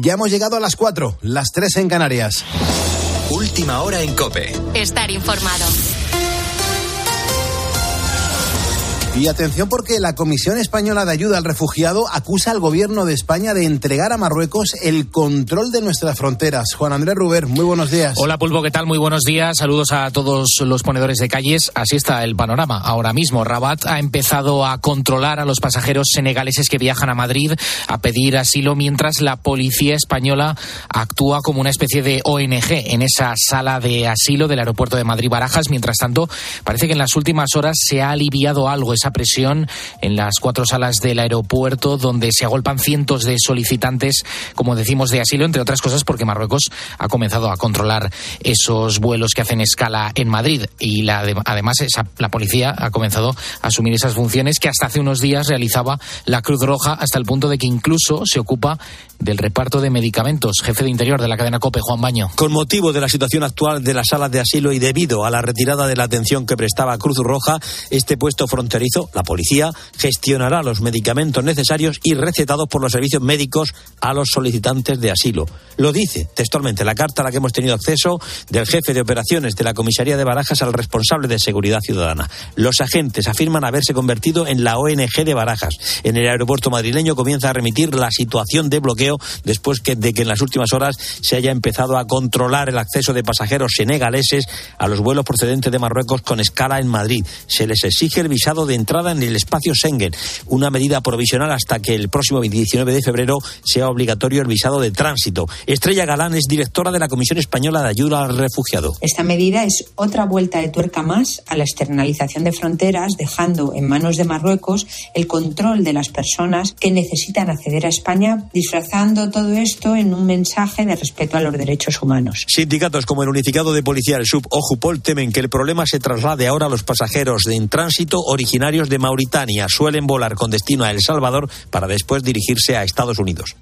Ya hemos llegado a las 4, las 3 en Canarias. Última hora en Cope. Estar informado. Y atención porque la Comisión Española de Ayuda al Refugiado acusa al gobierno de España de entregar a Marruecos el control de nuestras fronteras. Juan Andrés Ruber, muy buenos días. Hola Pulpo, ¿qué tal? Muy buenos días. Saludos a todos los ponedores de calles. Así está el panorama. Ahora mismo Rabat ha empezado a controlar a los pasajeros senegaleses que viajan a Madrid a pedir asilo mientras la policía española actúa como una especie de ONG en esa sala de asilo del aeropuerto de Madrid-Barajas. Mientras tanto, parece que en las últimas horas se ha aliviado algo esa presión en las cuatro salas del aeropuerto donde se agolpan cientos de solicitantes, como decimos, de asilo, entre otras cosas porque Marruecos ha comenzado a controlar esos vuelos que hacen escala en Madrid. Y la, además esa, la policía ha comenzado a asumir esas funciones que hasta hace unos días realizaba la Cruz Roja hasta el punto de que incluso se ocupa del reparto de medicamentos. Jefe de Interior de la cadena COPE, Juan Baño. Con motivo de la situación actual de las salas de asilo y debido a la retirada de la atención que prestaba Cruz Roja, este puesto fronterizo, la policía, gestionará los medicamentos necesarios y recetados por los servicios médicos a los solicitantes de asilo. Lo dice textualmente la carta a la que hemos tenido acceso del jefe de operaciones de la comisaría de Barajas al responsable de seguridad ciudadana. Los agentes afirman haberse convertido en la ONG de Barajas. En el aeropuerto madrileño comienza a remitir la situación de bloqueo después de que en las últimas horas se haya empezado a controlar el acceso de pasajeros senegaleses a los vuelos procedentes de Marruecos con escala en Madrid. Se les exige el visado de entrada en el espacio Schengen, una medida provisional hasta que el próximo 19 de febrero sea obligatorio el visado de tránsito. Estrella Galán es directora de la Comisión Española de Ayuda al Refugiado. Esta medida es otra vuelta de tuerca más a la externalización de fronteras, dejando en manos de Marruecos el control de las personas que necesitan acceder a España, todo esto en un mensaje de respeto a los derechos humanos. Sindicatos como el Unificado de Policía, el SUB o temen que el problema se traslade ahora a los pasajeros de en tránsito originarios de Mauritania. Suelen volar con destino a El Salvador para después dirigirse a Estados Unidos.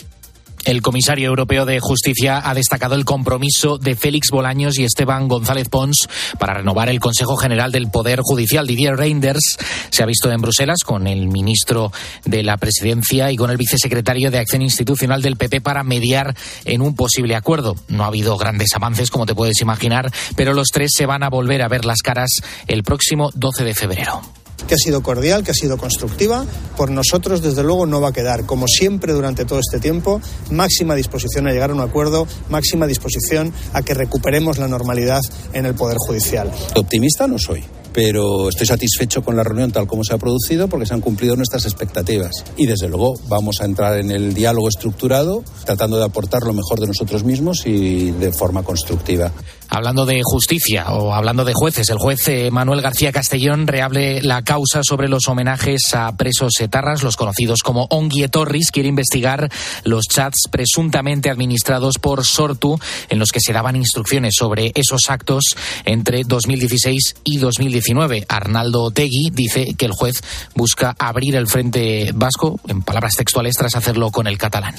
El comisario europeo de Justicia ha destacado el compromiso de Félix Bolaños y Esteban González Pons para renovar el Consejo General del Poder Judicial. Didier Reinders se ha visto en Bruselas con el ministro de la Presidencia y con el vicesecretario de Acción Institucional del PP para mediar en un posible acuerdo. No ha habido grandes avances, como te puedes imaginar, pero los tres se van a volver a ver las caras el próximo 12 de febrero que ha sido cordial, que ha sido constructiva. Por nosotros, desde luego, no va a quedar, como siempre durante todo este tiempo, máxima disposición a llegar a un acuerdo, máxima disposición a que recuperemos la normalidad en el Poder Judicial. Optimista no soy pero estoy satisfecho con la reunión tal como se ha producido porque se han cumplido nuestras expectativas. Y desde luego vamos a entrar en el diálogo estructurado, tratando de aportar lo mejor de nosotros mismos y de forma constructiva. Hablando de justicia o hablando de jueces, el juez eh, Manuel García Castellón reable la causa sobre los homenajes a presos etarras, los conocidos como Onguietorris, quiere investigar los chats presuntamente administrados por Sortu en los que se daban instrucciones sobre esos actos entre 2016 y 2017. Arnaldo Otegui dice que el juez busca abrir el frente vasco, en palabras textuales, tras hacerlo con el catalán.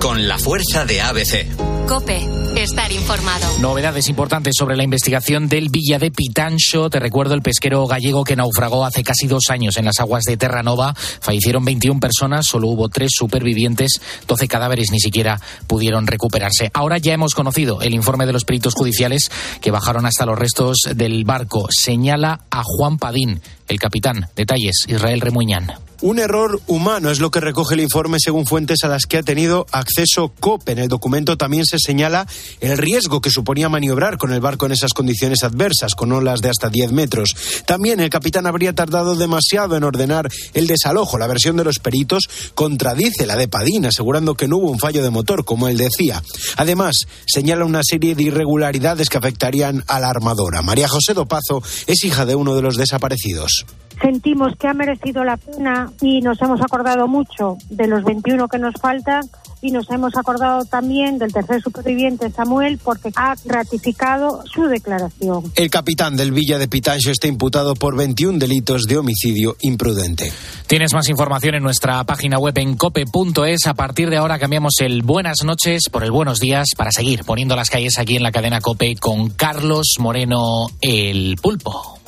Con la fuerza de ABC. Cope, estar informado. Novedades importantes sobre la investigación del Villa de Pitancho. Te recuerdo el pesquero gallego que naufragó hace casi dos años en las aguas de Terranova. Fallecieron 21 personas, solo hubo tres supervivientes, 12 cadáveres ni siquiera pudieron recuperarse. Ahora ya hemos conocido el informe de los peritos judiciales que bajaron hasta los restos del barco. Señala a Juan Padín, el capitán. Detalles, Israel Remuñán. Un error humano es lo que recoge el informe según fuentes a las que ha tenido acceso COPE. En el documento también se señala el riesgo que suponía maniobrar con el barco en esas condiciones adversas, con olas de hasta 10 metros. También el capitán habría tardado demasiado en ordenar el desalojo. La versión de los peritos contradice la de Padín, asegurando que no hubo un fallo de motor, como él decía. Además, señala una serie de irregularidades que afectarían a la armadora. María José Dopazo es hija de uno de los desaparecidos sentimos que ha merecido la pena y nos hemos acordado mucho de los 21 que nos faltan y nos hemos acordado también del tercer superviviente Samuel porque ha ratificado su declaración. El capitán del Villa de Pitancho está imputado por 21 delitos de homicidio imprudente. Tienes más información en nuestra página web en cope.es. A partir de ahora cambiamos el buenas noches por el buenos días para seguir poniendo las calles aquí en la cadena Cope con Carlos Moreno el pulpo.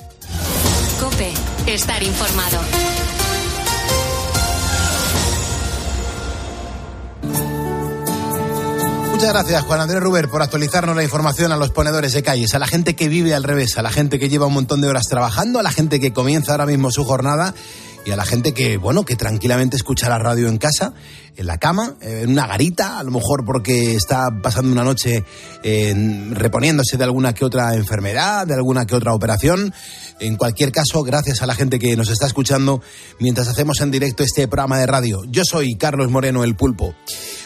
Cope Estar informado. Muchas gracias, Juan Andrés Ruber, por actualizarnos la información a los ponedores de calles, a la gente que vive al revés, a la gente que lleva un montón de horas trabajando, a la gente que comienza ahora mismo su jornada y a la gente que, bueno, que tranquilamente escucha la radio en casa, en la cama, en una garita, a lo mejor porque está pasando una noche eh, reponiéndose de alguna que otra enfermedad, de alguna que otra operación. En cualquier caso, gracias a la gente que nos está escuchando mientras hacemos en directo este programa de radio. Yo soy Carlos Moreno, el pulpo.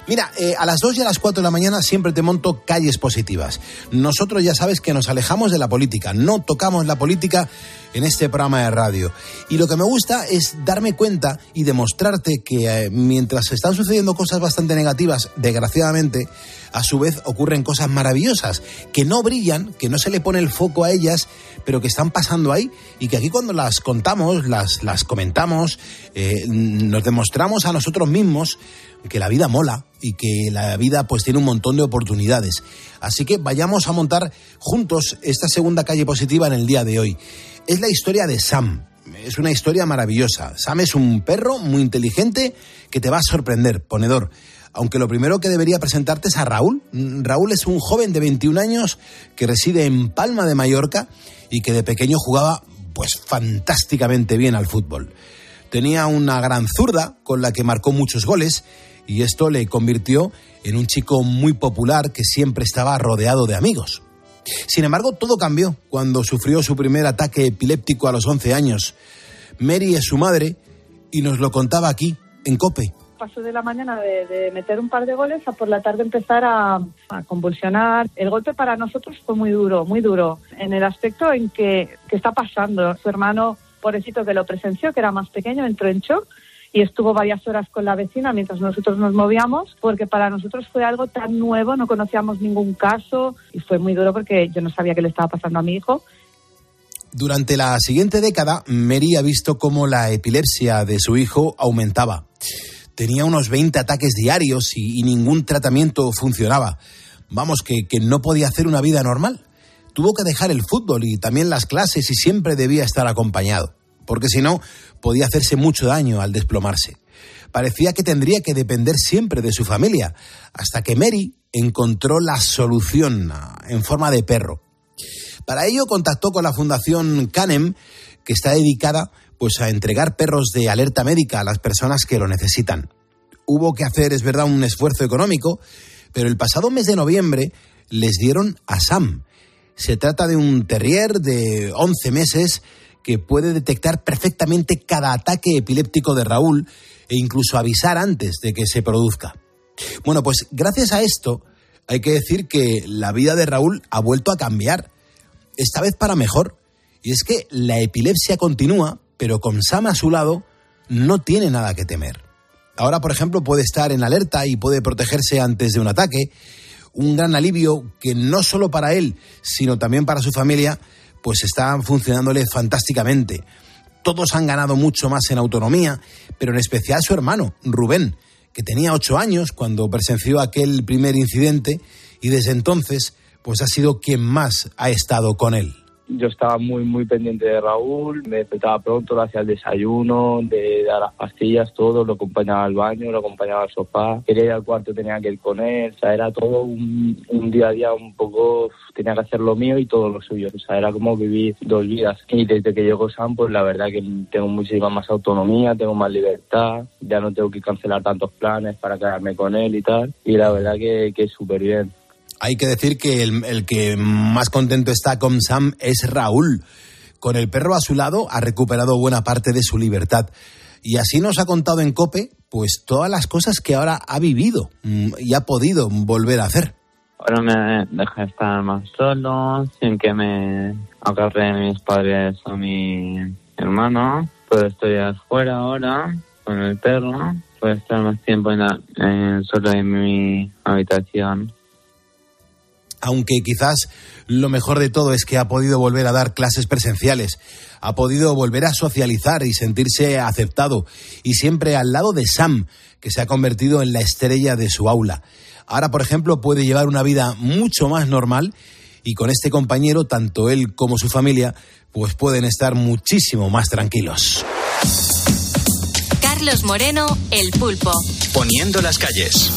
Mira, eh, a las 2 y a las 4 de la mañana siempre te monto calles positivas. Nosotros ya sabes que nos alejamos de la política, no tocamos la política en este programa de radio. Y lo que me gusta es darme cuenta y demostrarte que eh, mientras están sucediendo cosas bastante negativas, desgraciadamente, a su vez ocurren cosas maravillosas, que no brillan, que no se le pone el foco a ellas, pero que están pasando ahí y que aquí cuando las contamos, las, las comentamos, eh, nos demostramos a nosotros mismos que la vida mola y que la vida pues tiene un montón de oportunidades. Así que vayamos a montar juntos esta segunda calle positiva en el día de hoy. Es la historia de Sam. Es una historia maravillosa. Sam es un perro muy inteligente que te va a sorprender, ponedor. Aunque lo primero que debería presentarte es a Raúl. Raúl es un joven de 21 años que reside en Palma de Mallorca y que de pequeño jugaba pues fantásticamente bien al fútbol. Tenía una gran zurda con la que marcó muchos goles y esto le convirtió en un chico muy popular que siempre estaba rodeado de amigos. Sin embargo, todo cambió cuando sufrió su primer ataque epiléptico a los 11 años. Mary es su madre y nos lo contaba aquí, en Cope. Pasó de la mañana de, meter un par de goles a por la tarde empezar a, convulsionar. El golpe para nosotros fue muy duro, muy duro, en el aspecto en que, que está pasando. Su hermano, pobrecito que lo presenció, que era más pequeño, entró en shock y estuvo varias horas con la vecina mientras nosotros nos movíamos, porque para nosotros fue algo tan nuevo, no conocíamos ningún caso y fue muy duro porque yo no sabía qué le estaba pasando a mi hijo. Durante la siguiente década, Mary ha visto cómo la epilepsia de su hijo aumentaba. Tenía unos 20 ataques diarios y, y ningún tratamiento funcionaba. Vamos, que, que no podía hacer una vida normal. Tuvo que dejar el fútbol y también las clases y siempre debía estar acompañado porque si no podía hacerse mucho daño al desplomarse. Parecía que tendría que depender siempre de su familia, hasta que Mary encontró la solución ah, en forma de perro. Para ello contactó con la Fundación Canem, que está dedicada pues a entregar perros de alerta médica a las personas que lo necesitan. Hubo que hacer, es verdad, un esfuerzo económico, pero el pasado mes de noviembre les dieron a Sam. Se trata de un terrier de 11 meses que puede detectar perfectamente cada ataque epiléptico de Raúl e incluso avisar antes de que se produzca. Bueno, pues gracias a esto hay que decir que la vida de Raúl ha vuelto a cambiar, esta vez para mejor. Y es que la epilepsia continúa, pero con Sam a su lado no tiene nada que temer. Ahora, por ejemplo, puede estar en alerta y puede protegerse antes de un ataque. Un gran alivio que no solo para él, sino también para su familia, pues está funcionándole fantásticamente. Todos han ganado mucho más en autonomía, pero en especial su hermano, Rubén, que tenía ocho años cuando presenció aquel primer incidente y desde entonces pues ha sido quien más ha estado con él yo estaba muy, muy pendiente de Raúl, me despertaba pronto, le hacía el desayuno, de dar las pastillas, todo, lo acompañaba al baño, lo acompañaba al sofá, quería ir al cuarto, tenía que ir con él, o sea, era todo un, un día a día un poco, tenía que hacer lo mío y todo lo suyo, o sea, era como vivir dos vidas. Y desde que llegó Sam, pues la verdad que tengo muchísima más autonomía, tengo más libertad, ya no tengo que cancelar tantos planes para quedarme con él y tal, y la verdad que, que es súper bien hay que decir que el, que más contento está con Sam es Raúl. Con el perro a su lado ha recuperado buena parte de su libertad. Y así nos ha contado en Cope, pues todas las cosas que ahora ha vivido mm, y ha podido volver a hacer. Ahora me deja estar más solo, sin que me agarren mis padres o mi hermano. Pues estoy afuera ahora con el perro. Puedo estar más tiempo en solo en mi habitación aunque quizás lo mejor de todo es que ha podido volver a dar clases presenciales, ha podido volver a socializar y sentirse aceptado, y siempre al lado de Sam, que se ha convertido en la estrella de su aula. Ahora, por ejemplo, puede llevar una vida mucho más normal y con este compañero, tanto él como su familia, pues pueden estar muchísimo más tranquilos. Carlos Moreno, El Pulpo. Poniendo las calles.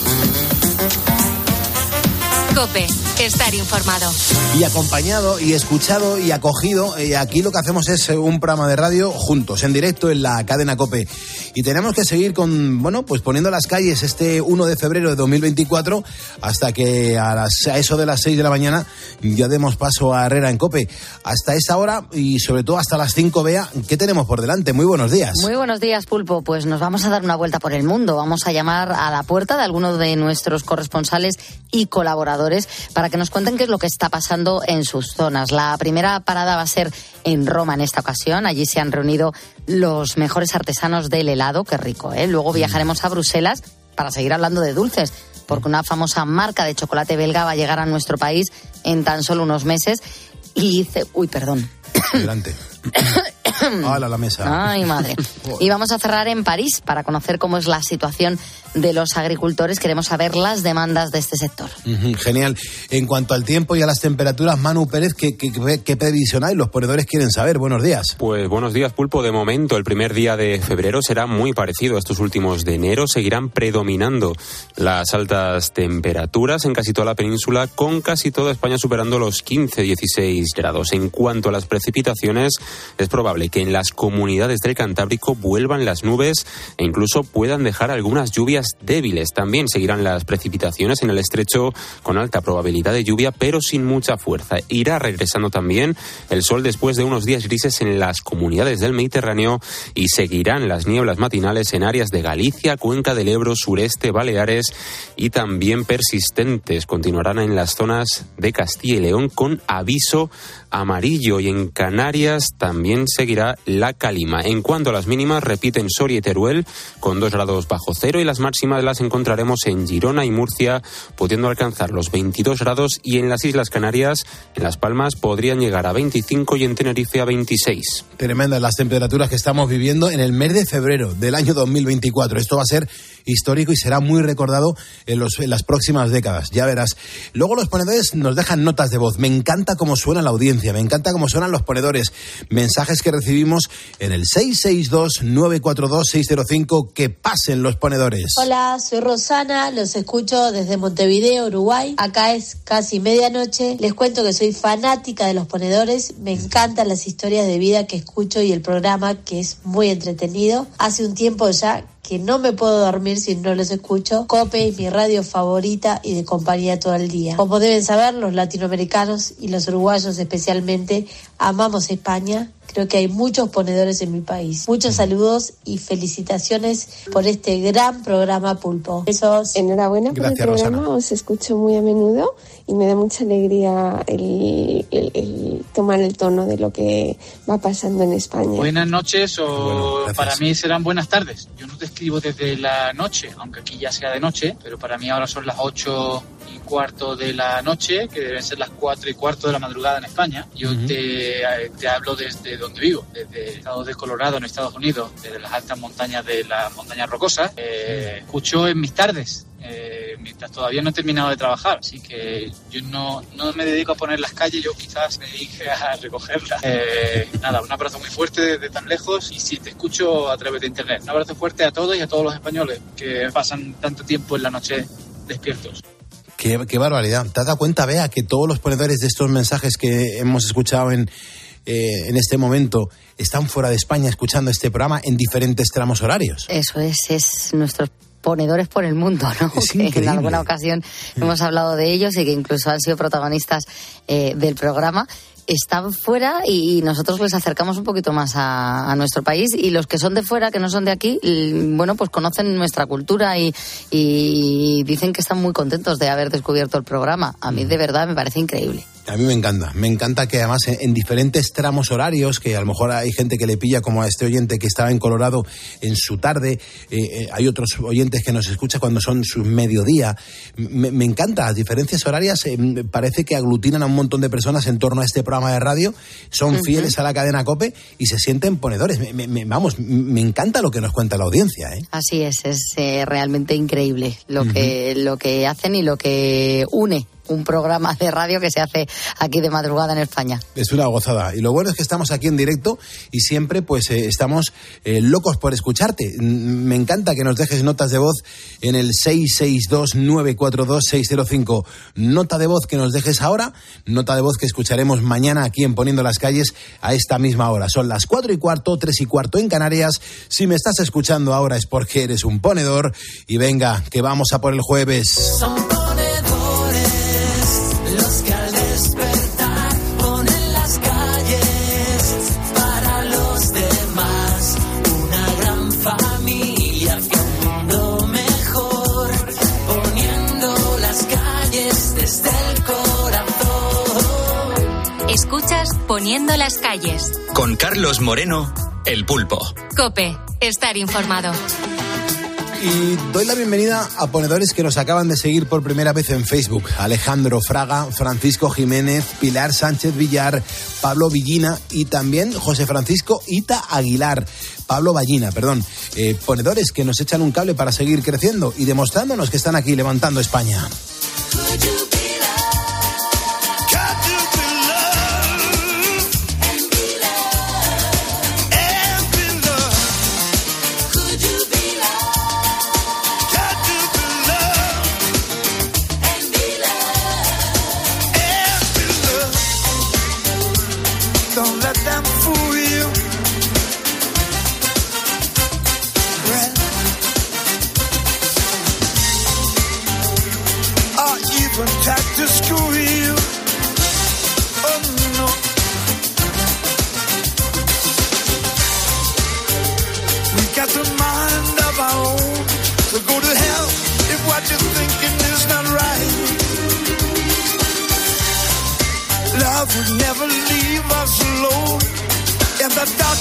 Cope, estar informado. Y acompañado y escuchado y acogido, y aquí lo que hacemos es eh, un programa de radio juntos, en directo en la cadena Cope. Y tenemos que seguir con, bueno, pues poniendo las calles este 1 de febrero de 2024 hasta que a, las, a eso de las 6 de la mañana ya demos paso a Herrera en Cope. Hasta esa hora y sobre todo hasta las 5, vea, ¿qué tenemos por delante? Muy buenos días. Muy buenos días, Pulpo. Pues nos vamos a dar una vuelta por el mundo. Vamos a llamar a la puerta de algunos de nuestros corresponsales y colaboradores para que nos cuenten qué es lo que está pasando en sus zonas. La primera parada va a ser en Roma en esta ocasión. Allí se han reunido los mejores artesanos del helado. Qué rico, ¿eh? Luego viajaremos a Bruselas para seguir hablando de dulces, porque una famosa marca de chocolate belga va a llegar a nuestro país en tan solo unos meses. Y dice, uy, perdón. Adelante. Hala, la mesa. Ay, madre. Y vamos a cerrar en París para conocer cómo es la situación de los agricultores. Queremos saber las demandas de este sector. Genial. En cuanto al tiempo y a las temperaturas, Manu Pérez, ¿qué, qué, qué- qué previsión hay? Los ponedores quieren saber. Buenos días. Pues buenos días, Pulpo. De momento, el primer día de febrero será muy parecido a estos últimos de enero. Seguirán predominando las altas temperaturas en casi toda la península, con casi toda España superando los 15-16 grados. En cuanto a las precipitaciones, es probable que en las comunidades del Cantábrico vuelvan las nubes e incluso puedan dejar algunas lluvias débiles. También seguirán las precipitaciones en el estrecho con alta probabilidad de lluvia, pero sin mucha fuerza. Irá regresando también el sol después de unos días grises en las comunidades del Mediterráneo y seguirán las nieblas matinales en áreas de Galicia, Cuenca del Ebro, sureste, Baleares y también persistentes. Continuarán en las zonas de Castilla y León con aviso amarillo y en Canarias también seguirá la calima. En cuanto a las mínimas, repiten Soria y Teruel con 2 grados bajo cero y las máximas las encontraremos en Girona y Murcia, pudiendo alcanzar los 22 grados y en las Islas Canarias, en Las Palmas, podrían llegar a 25 y en Tenerife a 26. Tremendas las temperaturas que estamos viviendo en el mes de febrero del año 2024. Esto va a ser histórico y será muy recordado en, los, en las próximas décadas. Ya verás. Luego los ponedores nos dejan notas de voz. Me encanta cómo suena la audiencia, me encanta cómo suenan los ponedores. Mensajes que recibimos en el 662-942-605. Que pasen los ponedores. Hola, soy Rosana, los escucho desde Montevideo, Uruguay. Acá es casi medianoche. Les cuento que soy fanática de los ponedores. Me encantan las historias de vida que escucho y el programa que es muy entretenido. Hace un tiempo ya que no me puedo dormir si no los escucho. Cope es mi radio favorita y de compañía todo el día. Como deben saber, los latinoamericanos y los uruguayos especialmente amamos España. Creo que hay muchos ponedores en mi país. Muchos saludos y felicitaciones por este gran programa Pulpo. Besos. Enhorabuena por Gracias, el programa, Rosana. os escucho muy a menudo y me da mucha alegría el, el- el tomar el tono de lo que va pasando en España. Buenas noches o para mí serán buenas tardes. Yo no te escribo desde la noche, aunque aquí ya sea de noche, pero para mí ahora son las ocho y cuarto de la noche, que deben ser las cuatro y cuarto de la madrugada en España. Yo te, eh, te hablo desde donde vivo, desde el estado de Colorado en Estados Unidos, desde las altas montañas de las montañas rocosas. Eh, escucho en mis tardes. eh, mientras todavía no he terminado de trabajar, así que yo no, no me dedico a poner las calles, yo quizás me dedique a recogerlas. Eh, nada, un abrazo muy fuerte desde tan lejos y sí, te escucho a través de internet. Un abrazo fuerte a todos y a todos los españoles que pasan tanto tiempo en la noche despiertos. Qué, qué barbaridad. ¿Te has dado cuenta, Bea, que todos los ponedores de estos mensajes que hemos escuchado en, eh, en este momento están fuera de España escuchando este programa en diferentes tramos horarios? Eso es, es nuestros ponedores por el mundo, ¿no? Que en alguna ocasión hemos hablado de ellos y que incluso han sido protagonistas eh, del programa. Están fuera y nosotros les acercamos un poquito más a, a nuestro país y los que son de fuera, que no son de aquí, l- bueno, pues conocen nuestra cultura y, y dicen que están muy contentos de haber descubierto el programa. A mí de verdad me parece increíble. A mí me encanta, me encanta que además en, en diferentes tramos horarios, que a lo mejor hay gente que le pilla como a este oyente que estaba en Colorado en su tarde, eh, eh, hay otros oyentes que nos escuchan cuando son su mediodía. Me, me encanta, las diferencias horarias eh, parece que aglutinan a un montón de personas en torno a este programa de radio, son fieles a la cadena COPE y se sienten ponedores. Me- me- me- vamos, me encanta lo que nos cuenta la audiencia. ¿eh? Así es, es eh, realmente increíble lo, que, lo que hacen y lo que une un programa de radio que se hace aquí de madrugada en España. Es una gozada. Y lo bueno es que estamos aquí en directo y siempre pues eh, estamos eh, locos por escucharte. Me encanta que nos dejes notas de voz en el 662-942-605. Nota de voz que nos dejes ahora, nota de voz que escucharemos mañana aquí en Poniendo las Calles a esta misma hora. Son las cuatro y cuarto, tres y cuarto en Canarias. Si me estás escuchando ahora es porque eres un ponedor. Y venga, que vamos a por el jueves. Son Las calles. Con Carlos Moreno, El Pulpo. Cope, estar informado. Y doy la bienvenida a ponedores que nos acaban de seguir por primera vez en Facebook. Alejandro Fraga, Francisco Jiménez, Pilar Sánchez Villar, Pablo Villina y también José Francisco Ita Aguilar. Pablo Ballina, perdón. Eh, ponedores que nos echan un cable para seguir creciendo y demostrándonos que están aquí levantando España.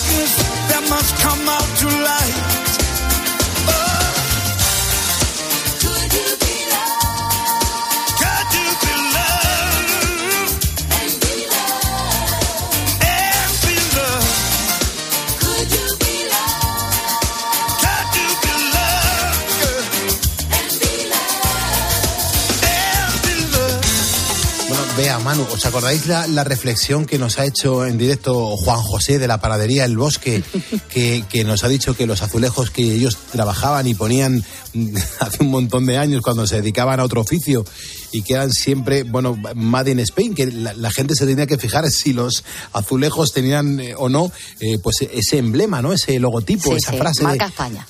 Darkness, there must come out to light. Manu, ¿os acordáis la, la reflexión que nos ha hecho en directo Juan José de la panadería El Bosque, que, que nos ha dicho que los azulejos que ellos trabajaban y ponían hace un montón de años cuando se dedicaban a otro oficio y que eran siempre, bueno, Made in Spain, que la, la gente se tenía que fijar si los azulejos tenían eh, o no, eh, pues ese emblema, ¿no? Ese logotipo, Sí, esa sí, frase de,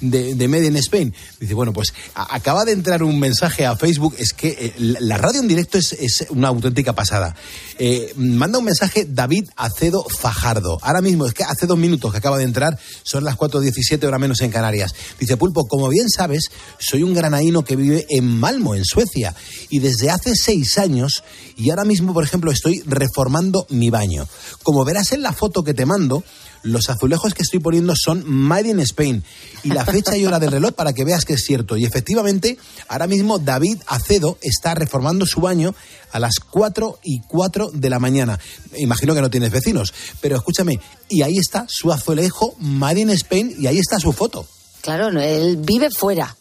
de, de Made in Spain. Dice, bueno, pues a- acaba de entrar un mensaje a Facebook, es que eh, la la radio en directo es, es una auténtica pasada. Eh, manda un mensaje David Acedo Fajardo. Ahora mismo, es que hace dos minutos que acaba de entrar, son las 4.17 hora menos en Canarias. Dice, Pulpo, como bien sabes, soy un granaíno que vive en Malmo, en Suecia, y desde hace seis años, y ahora mismo, por ejemplo, estoy reformando mi baño. Como verás en la foto que te mando, los azulejos que estoy poniendo son Made in Spain y la fecha y hora del reloj para que veas que es cierto. Y efectivamente, ahora mismo David Acedo está reformando su baño a las 4 y 4 de la mañana. Imagino que no tienes vecinos, pero escúchame, y ahí está su azulejo Made in Spain y ahí está su foto. Claro, él vive fuera,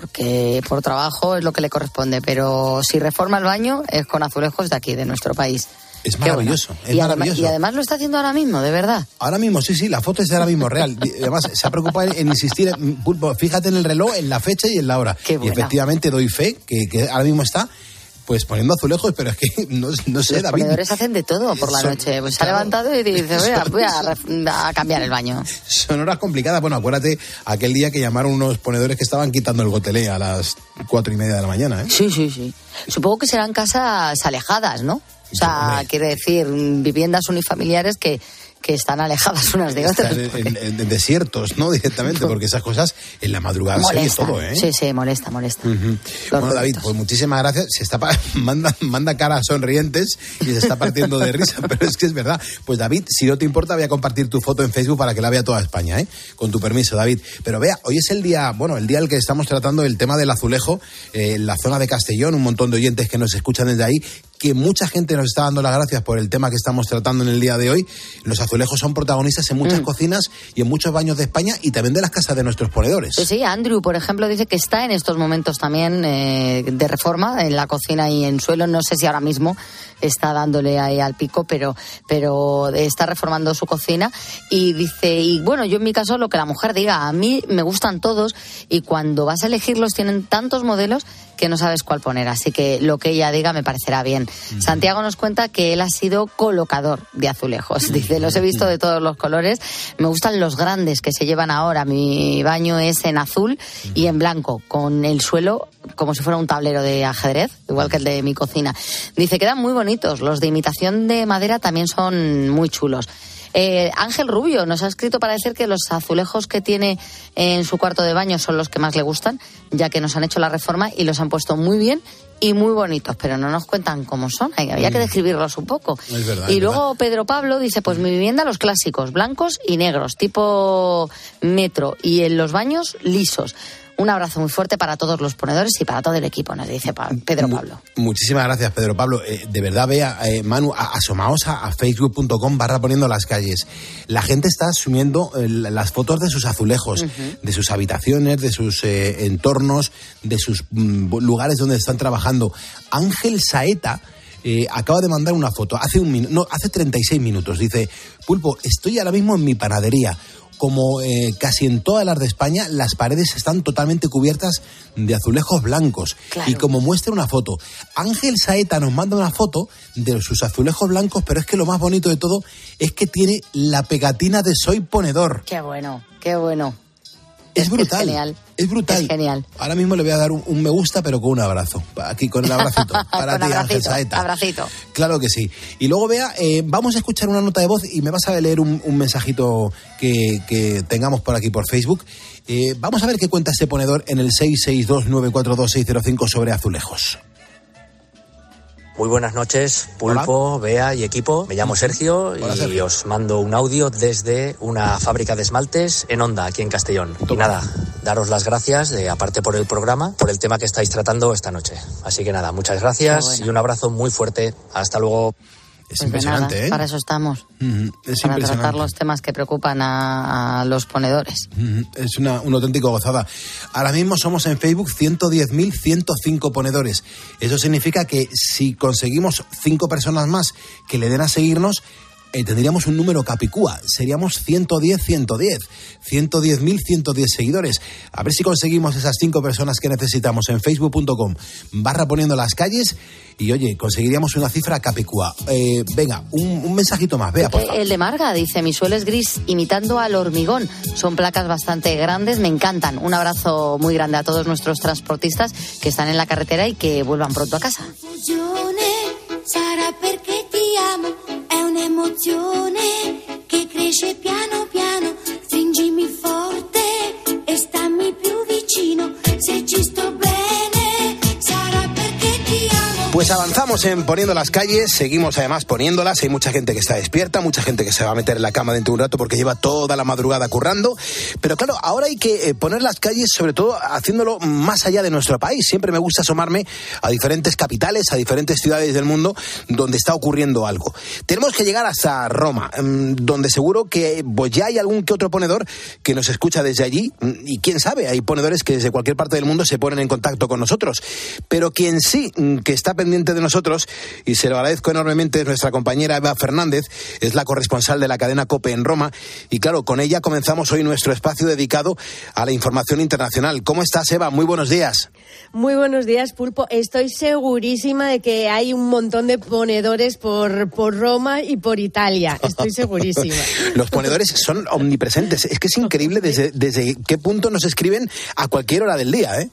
porque por trabajo es lo que le corresponde, pero si reforma el baño es con azulejos de aquí, de nuestro país. Es Qué maravilloso, es y, además, maravilloso. y además lo está haciendo ahora mismo, de verdad. Ahora mismo, sí, sí, la foto es de ahora mismo real. Y Además, se ha preocupado en insistir, en- Pulpo, fíjate en el reloj, en la fecha y en la hora. y buena. efectivamente doy fe que, que ahora mismo está pues poniendo azulejos, pero es que no, no sé, Los David. ponedores hacen de todo por la Son- noche. Pues se ha levantado y dice, voy a, voy a cambiar el baño. Son horas complicadas. Bueno, acuérdate aquel día que llamaron unos ponedores que estaban quitando el gotelé a las cuatro y media de la mañana, ¿eh? Sí, sí, sí. Supongo que serán casas alejadas, ¿no? O sea, quiere decir, viviendas unifamiliares que, que están alejadas unas de otras. En, en- en desiertos, ¿no? Directamente, porque esas cosas en la madrugada se todo, ¿eh? Sí, sí, molesta, molesta. Bueno, David, pues muchísimas gracias. Se está manda, manda caras sonrientes y se está partiendo de risa, pero es que es verdad. Pues David, si no te importa, voy a compartir tu foto en Facebook para que la vea toda España, ¿eh? Con tu permiso, David. Pero vea, hoy es el día, bueno, el día en el que estamos tratando el tema del azulejo eh, en la zona de Castellón, un montón de oyentes que nos escuchan desde ahí. Que mucha gente nos está dando las gracias por el tema que estamos tratando en el día de hoy. Los azulejos son protagonistas en muchas Mm. cocinas y en muchos baños de España y también de las casas de nuestros ponedores. Sí, sí, Andrew, por ejemplo, dice que está en estos momentos también eh, de reforma en la cocina y en suelo. No sé si ahora mismo está dándole ahí al pico, pero, pero está reformando su cocina y dice, y bueno, yo en mi caso lo que la mujer diga, a mí me gustan todos y cuando vas a elegirlos tienen tantos modelos que no sabes cuál poner, así que lo que ella diga me parecerá bien. Santiago nos cuenta que él ha sido colocador de azulejos, dice, los he visto de todos los colores, me gustan los grandes que se llevan ahora, mi baño es en azul y en blanco, con el suelo como si fuera un tablero de ajedrez, igual que el de mi cocina. Dice, quedan muy bonitos, los de imitación de madera también son muy chulos. Eh, Ángel Rubio nos ha escrito para decir que los azulejos que tiene en su cuarto de baño son los que más le gustan, ya que nos han hecho la reforma y los han puesto muy bien y muy bonitos, pero no nos cuentan cómo son, había que describirlos un poco. Es verdad, Y es luego Pedro Pablo dice, pues mi vivienda los clásicos, blancos y negros, tipo metro, y en los baños lisos. Un abrazo muy fuerte para todos los ponedores y para todo el equipo, nos dice Pa- Pedro Pablo. Muchísimas gracias, Pedro Pablo. Eh, de verdad, vea, eh, Manu, a- asomaos a, a facebook.com barra poniendo las calles. La gente está subiendo eh, las fotos de sus azulejos, de sus habitaciones, de sus entornos, de sus mm, lugares donde están trabajando. Ángel Saeta. eh, acaba de mandar una foto hace un no, hace 36 minutos. Dice, Pulpo, estoy ahora mismo en mi panadería. Como eh, casi en todas las de España, las paredes están totalmente cubiertas de azulejos blancos. Claro. Y como muestra una foto, Ángel Saeta nos manda una foto de sus azulejos blancos, pero es que lo más bonito de todo es que tiene la pegatina de Soy Ponedor. Qué bueno, qué bueno. Es brutal. genial. Es brutal. Es genial. Ahora mismo le voy a dar un, un me gusta, pero con un abrazo. Aquí con el abracito. Para ti, Ángel Saeta. abracito. Claro que sí. Y luego, vea, eh, vamos a escuchar una nota de voz y me vas a leer un, un mensajito que, que tengamos por aquí por Facebook. Eh, vamos a ver qué cuenta este ponedor en el 662-942-605 sobre azulejos. Muy buenas noches, Pulpo, Bea y equipo. Me llamo Sergio y Hola, Sergio. os mando un audio desde una fábrica de esmaltes en Onda, aquí en Castellón. Y nada, daros las gracias, de, aparte por el programa, por el tema que estáis tratando esta noche. Así que nada, muchas gracias bueno. y un abrazo muy fuerte. Hasta luego. Es Pues impresionante, nada, ¿eh? Para eso estamos, Es para tratar los temas que preocupan a, a los ponedores. Es una, una auténtica gozada. Ahora mismo somos en Facebook 110.105 ponedores. Eso significa que si conseguimos cinco personas más que le den a seguirnos, eh, tendríamos un número capicúa. Seríamos 110, 110. 110.110 seguidores. A ver si conseguimos esas cinco personas que necesitamos en facebook.com barra poniendo las calles y oye, conseguiríamos una cifra capicúa. Eh, venga, un, un mensajito más. Vea, por favor. El de Marga dice, mi suelo es gris imitando al hormigón. Son placas bastante grandes, me encantan. Un abrazo muy grande a todos nuestros transportistas que están en la carretera y que vuelvan pronto a casa. you Pues avanzamos en poniendo las calles, seguimos además poniéndolas. Hay mucha gente que está despierta, mucha gente que se va a meter en la cama dentro de un rato porque lleva toda la madrugada currando. Pero claro, ahora hay que eh, poner las calles, sobre todo haciéndolo más allá de nuestro país. Siempre me gusta asomarme a diferentes capitales, a diferentes ciudades del mundo donde está ocurriendo algo. Tenemos que llegar hasta Roma, mm, donde seguro que pues, ya hay algún que otro ponedor que nos escucha desde allí. mm, Y quién sabe, hay ponedores que desde cualquier parte del mundo se ponen en contacto con nosotros. Pero quien sí mm, que está pendiente de nosotros, y se lo agradezco enormemente, es nuestra compañera Eva Fernández, es la corresponsal de la cadena COPE en Roma. Y claro, con ella comenzamos hoy nuestro espacio dedicado a la información internacional. ¿Cómo estás, Eva? Muy buenos días. Muy buenos días, Pulpo. Estoy segurísima de que hay un montón de ponedores por, por Roma y por Italia. Estoy segurísima. Los ponedores son omnipresentes. Es que es increíble desde, desde qué punto nos escriben a cualquier hora del día, ¿eh?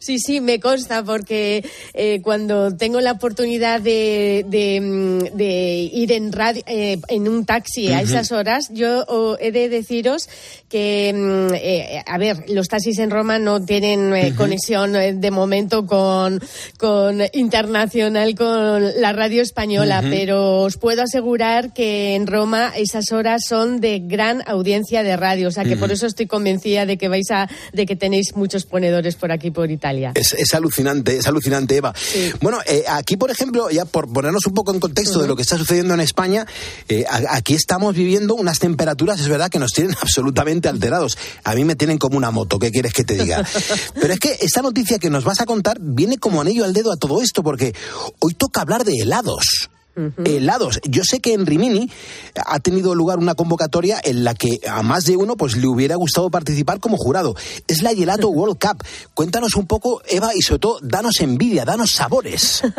Sí, sí, me consta porque eh, cuando tengo la oportunidad de, de, mm, de ir en, radio, eh, en un taxi a esas horas, yo oh, he de deciros que, mm, eh, a ver, los taxis en Roma no tienen eh, conexión eh, de momento con, con internacional, con la radio española, pero os puedo asegurar que en Roma esas horas son de gran audiencia de radio, o sea que por eso estoy convencida de que vais a, de que tenéis muchos ponedores por aquí por Italia. Es, es alucinante, es alucinante, Eva. Bueno, eh, aquí, por ejemplo, ya por ponernos un poco en contexto de lo que está sucediendo en España, eh, aquí estamos viviendo unas temperaturas, es verdad, que nos tienen absolutamente alterados. A mí me tienen como una moto, ¿qué quieres que te diga? Pero es que esta noticia que nos vas a contar viene como anillo al dedo a todo esto, porque hoy toca hablar de helados. Helados. Yo sé que en Rimini ha tenido lugar una convocatoria en la que a más de uno pues le hubiera gustado participar como jurado. Es la Gelato World Cup. Cuéntanos un poco, Eva, y sobre todo, danos envidia, danos sabores.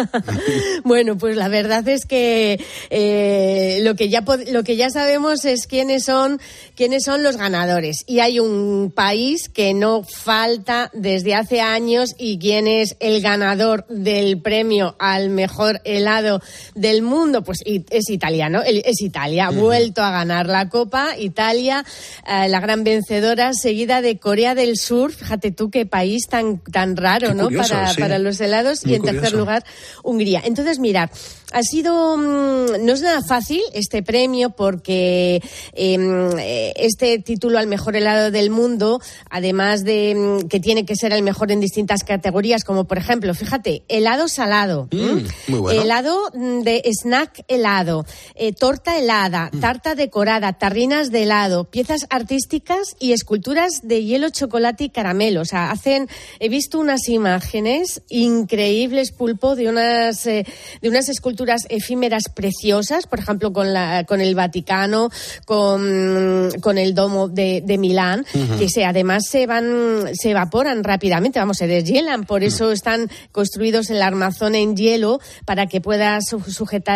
Bueno, pues la verdad es que eh, lo que ya lo que ya sabemos es quiénes son quiénes son los ganadores y hay un país que no falta desde hace años y quién es el ganador del premio al mejor helado del mundo, pues es italiano, es Italia, ha vuelto a ganar la Copa, Italia, eh, la gran vencedora, seguida de Corea del Sur, fíjate tú qué país tan tan raro, Qué ¿no? curioso, para, sí. para los helados Muy y en tercer lugar Hungría. Entonces, mirad, ha sido mm, no es nada fácil este premio porque em, eh, este título al mejor helado del mundo, además de mm, que tiene que ser el mejor en distintas categorías, como por ejemplo, fíjate, helado salado, ¿m? muy bueno. helado mm, de snack helado, eh, torta helada, tarta decorada, tarrinas de helado, piezas artísticas y esculturas de hielo, chocolate y caramelo. O sea, hacen, he visto unas imágenes increíbles, pulpo, de unas, eh, de unas esculturas efímeras preciosas, por ejemplo, con, la, con el Vaticano, con, con el Domo de, de Milán, que se, además se van, se evaporan rápidamente, vamos, se deshielan, por eso están construidos el armazón en hielo para que pueda su-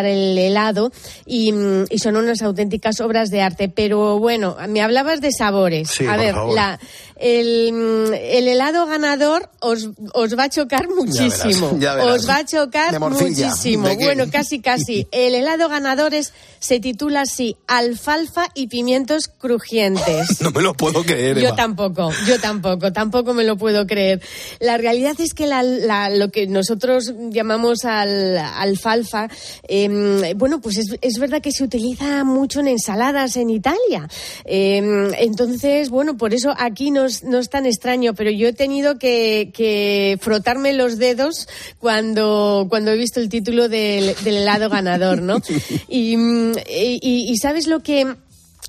el helado y, mm, y son unas auténticas obras de arte. Pero bueno, me hablabas de sabores. Sí, a por ver, favor. la, el, el helado ganador os, os va a chocar muchísimo. ya verás. Os va a chocar muchísimo. Bueno, casi, casi. El helado ganador es, se titula así, alfalfa y pimientos crujientes. No me lo puedo creer, Yo Eva. tampoco, yo tampoco, tampoco me lo puedo creer. La realidad es que la- la- lo que nosotros llamamos al, alfalfa, eh, bueno, pues es, es verdad que se utiliza mucho en ensaladas en Italia. Eh, entonces, bueno, por eso aquí no es, no es tan extraño, pero yo he tenido que, que frotarme los dedos cuando, cuando he visto el título del, del helado ganador, ¿no? Y, mm, y- y ¿sabes lo que...?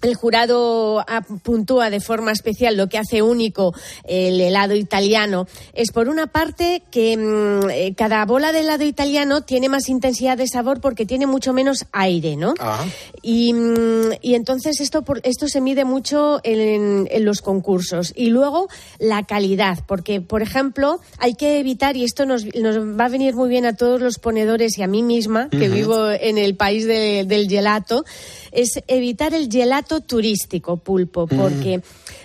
El jurado ah, puntúa de forma especial lo que hace único el helado italiano. Es por una parte que mm, eh, cada bola de helado italiano tiene más intensidad de sabor porque tiene mucho menos aire, ¿no? Y, mm, y entonces esto, por- esto se mide mucho en, en los concursos. Y luego la calidad, porque, por ejemplo, hay que evitar, y esto nos, nos va a venir muy bien a todos los ponedores y a mí misma, que vivo en el país de- del gelato, es evitar el gelato turístico, pulpo, porque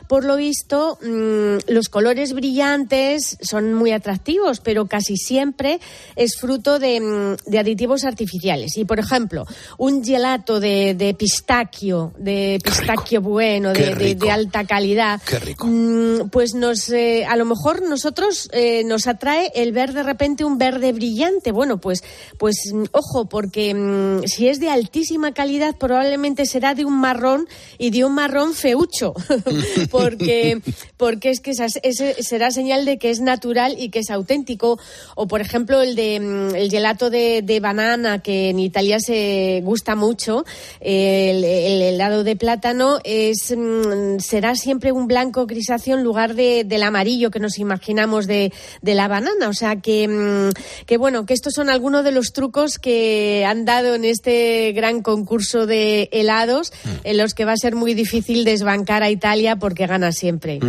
por lo visto mm, los colores brillantes son muy atractivos, pero casi siempre es fruto de, mm, de aditivos artificiales. Y por ejemplo, un gelato de, de pistachio, de pistachio bueno, Qué de, de- rico. de alta calidad, mm, pues nos, eh, a lo mejor nosotros eh, nos atrae el ver de repente un verde brillante. Bueno, pues, pues ojo, porque si es de altísima calidad, probablemente será de un marrón y de un marrón feucho, porque, porque es que esa- ese será señal de que es natural y que es auténtico. O por ejemplo el de mm, el gelato de, de banana que en Italia se gusta mucho, el, el helado de plátano es mm, será siempre un blanco grisáceo en lugar de, del amarillo que nos imaginamos de, de la banana. O sea que, mm, que bueno, que estos son algunos de los trucos que han dado en este gran concurso de helados, en los que va a ser muy difícil desbancar a Italia porque gana siempre.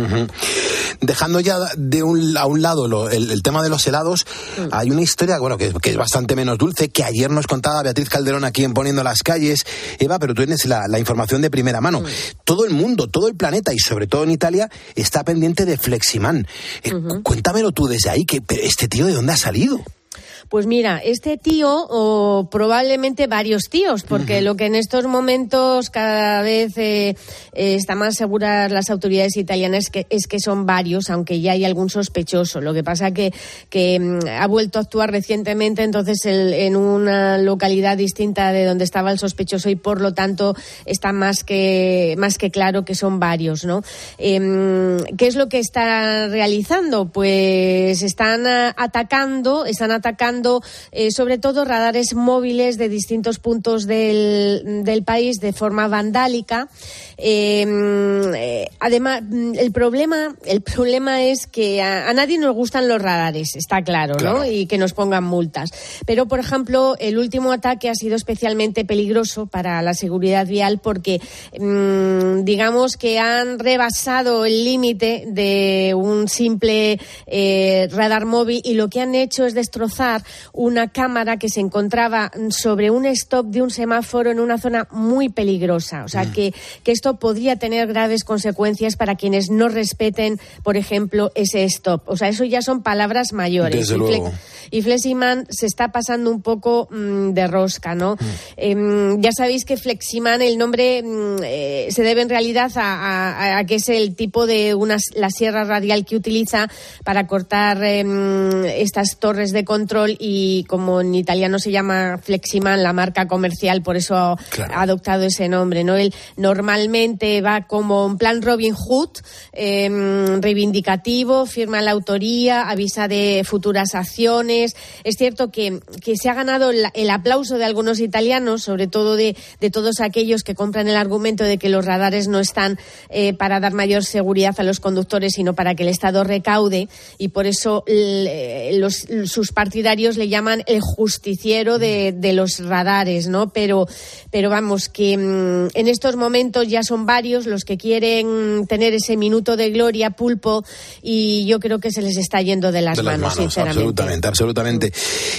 Dejando ya de un, a un lado lo- el, el tema de los helados, hay una historia bueno que, que es bastante menos dulce, que ayer nos contaba Beatriz Calderón aquí en Poniendo las Calles. Eva, pero tú tienes la, la información de primera mano. Todo el mundo, todo el planeta y sobre todo en Italia está pendiente de Fleximan. Eh, Cuéntamelo tú desde ahí, que este tío de dónde ha salido. Pues mira, este tío o probablemente varios tíos, porque lo que en estos momentos cada vez eh, eh, está más seguras las autoridades italianas que, es que son varios, aunque ya hay algún sospechoso. Lo que pasa que, que mm, ha vuelto a actuar recientemente, entonces el- en una localidad distinta de donde estaba el sospechoso y por lo tanto está más que más que claro que son varios, ¿no? Em, ¿Qué es lo que está realizando? Pues están atacando, están atacando eh, sobre todo radares móviles de distintos puntos del, del país de forma vandálica. Em, eh, además, mm, el problema, el problema es que a, a nadie nos gustan los radares, está claro, ¿no? Y que nos pongan multas. Pero, por ejemplo, el último ataque ha sido especialmente peligroso para la seguridad vial porque, mm, digamos que han rebasado el límite de un simple eh, radar móvil y lo que han hecho es destrozar una cámara que se encontraba sobre un stop de un semáforo en una zona muy peligrosa. O sea, que, que esto podría tener graves consecuencias para quienes no respeten, por ejemplo, ese stop. O sea, eso ya son palabras mayores. Desde Y Fle- luego. y Fleximan se está pasando un poco mm, de rosca, ¿no? Em, ya sabéis que Fleximan, el nombre mm, eh, se debe en realidad a, a- a que es el tipo de una, la sierra radial que utiliza para cortar em, estas torres de control y como en italiano se llama Fleximan, la marca comercial, por eso ha adoptado ese nombre, ¿no? Él normalmente va como un plan Robin Hood, em, reivindicativo, firma la autoría, avisa de futuras acciones. Es cierto que, que se ha ganado el, el aplauso de algunos italianos, sobre todo de, de todos aquellos que compran el argumento de que los radares no están eh, para dar mayor seguridad a los conductores, sino para que el Estado recaude, y por eso eh, los- sus partidarios le llaman el justiciero de, de los radares, ¿no? Pero, pero vamos, que mm, en estos momentos ya son varios los que quieren tener ese minuto de gloria, pulpo, y yo creo que se les está yendo de las, de las manos, sinceramente. absolutamente, absolutamente.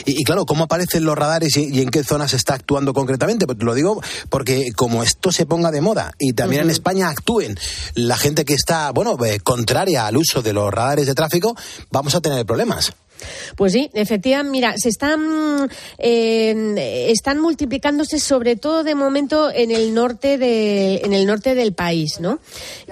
Y, y claro, ¿cómo aparecen los radares y, y en qué zonas se está actuando concretamente? Pues lo digo porque como esto se ponga de moda y también en España actúen la gente que está, bueno, eh, contraria al uso de los radares de tráfico, vamos a tener problemas. Pues sí, efectivamente, mira, se están eh, están multiplicándose sobre todo de momento en el norte de en el norte del país, ¿no?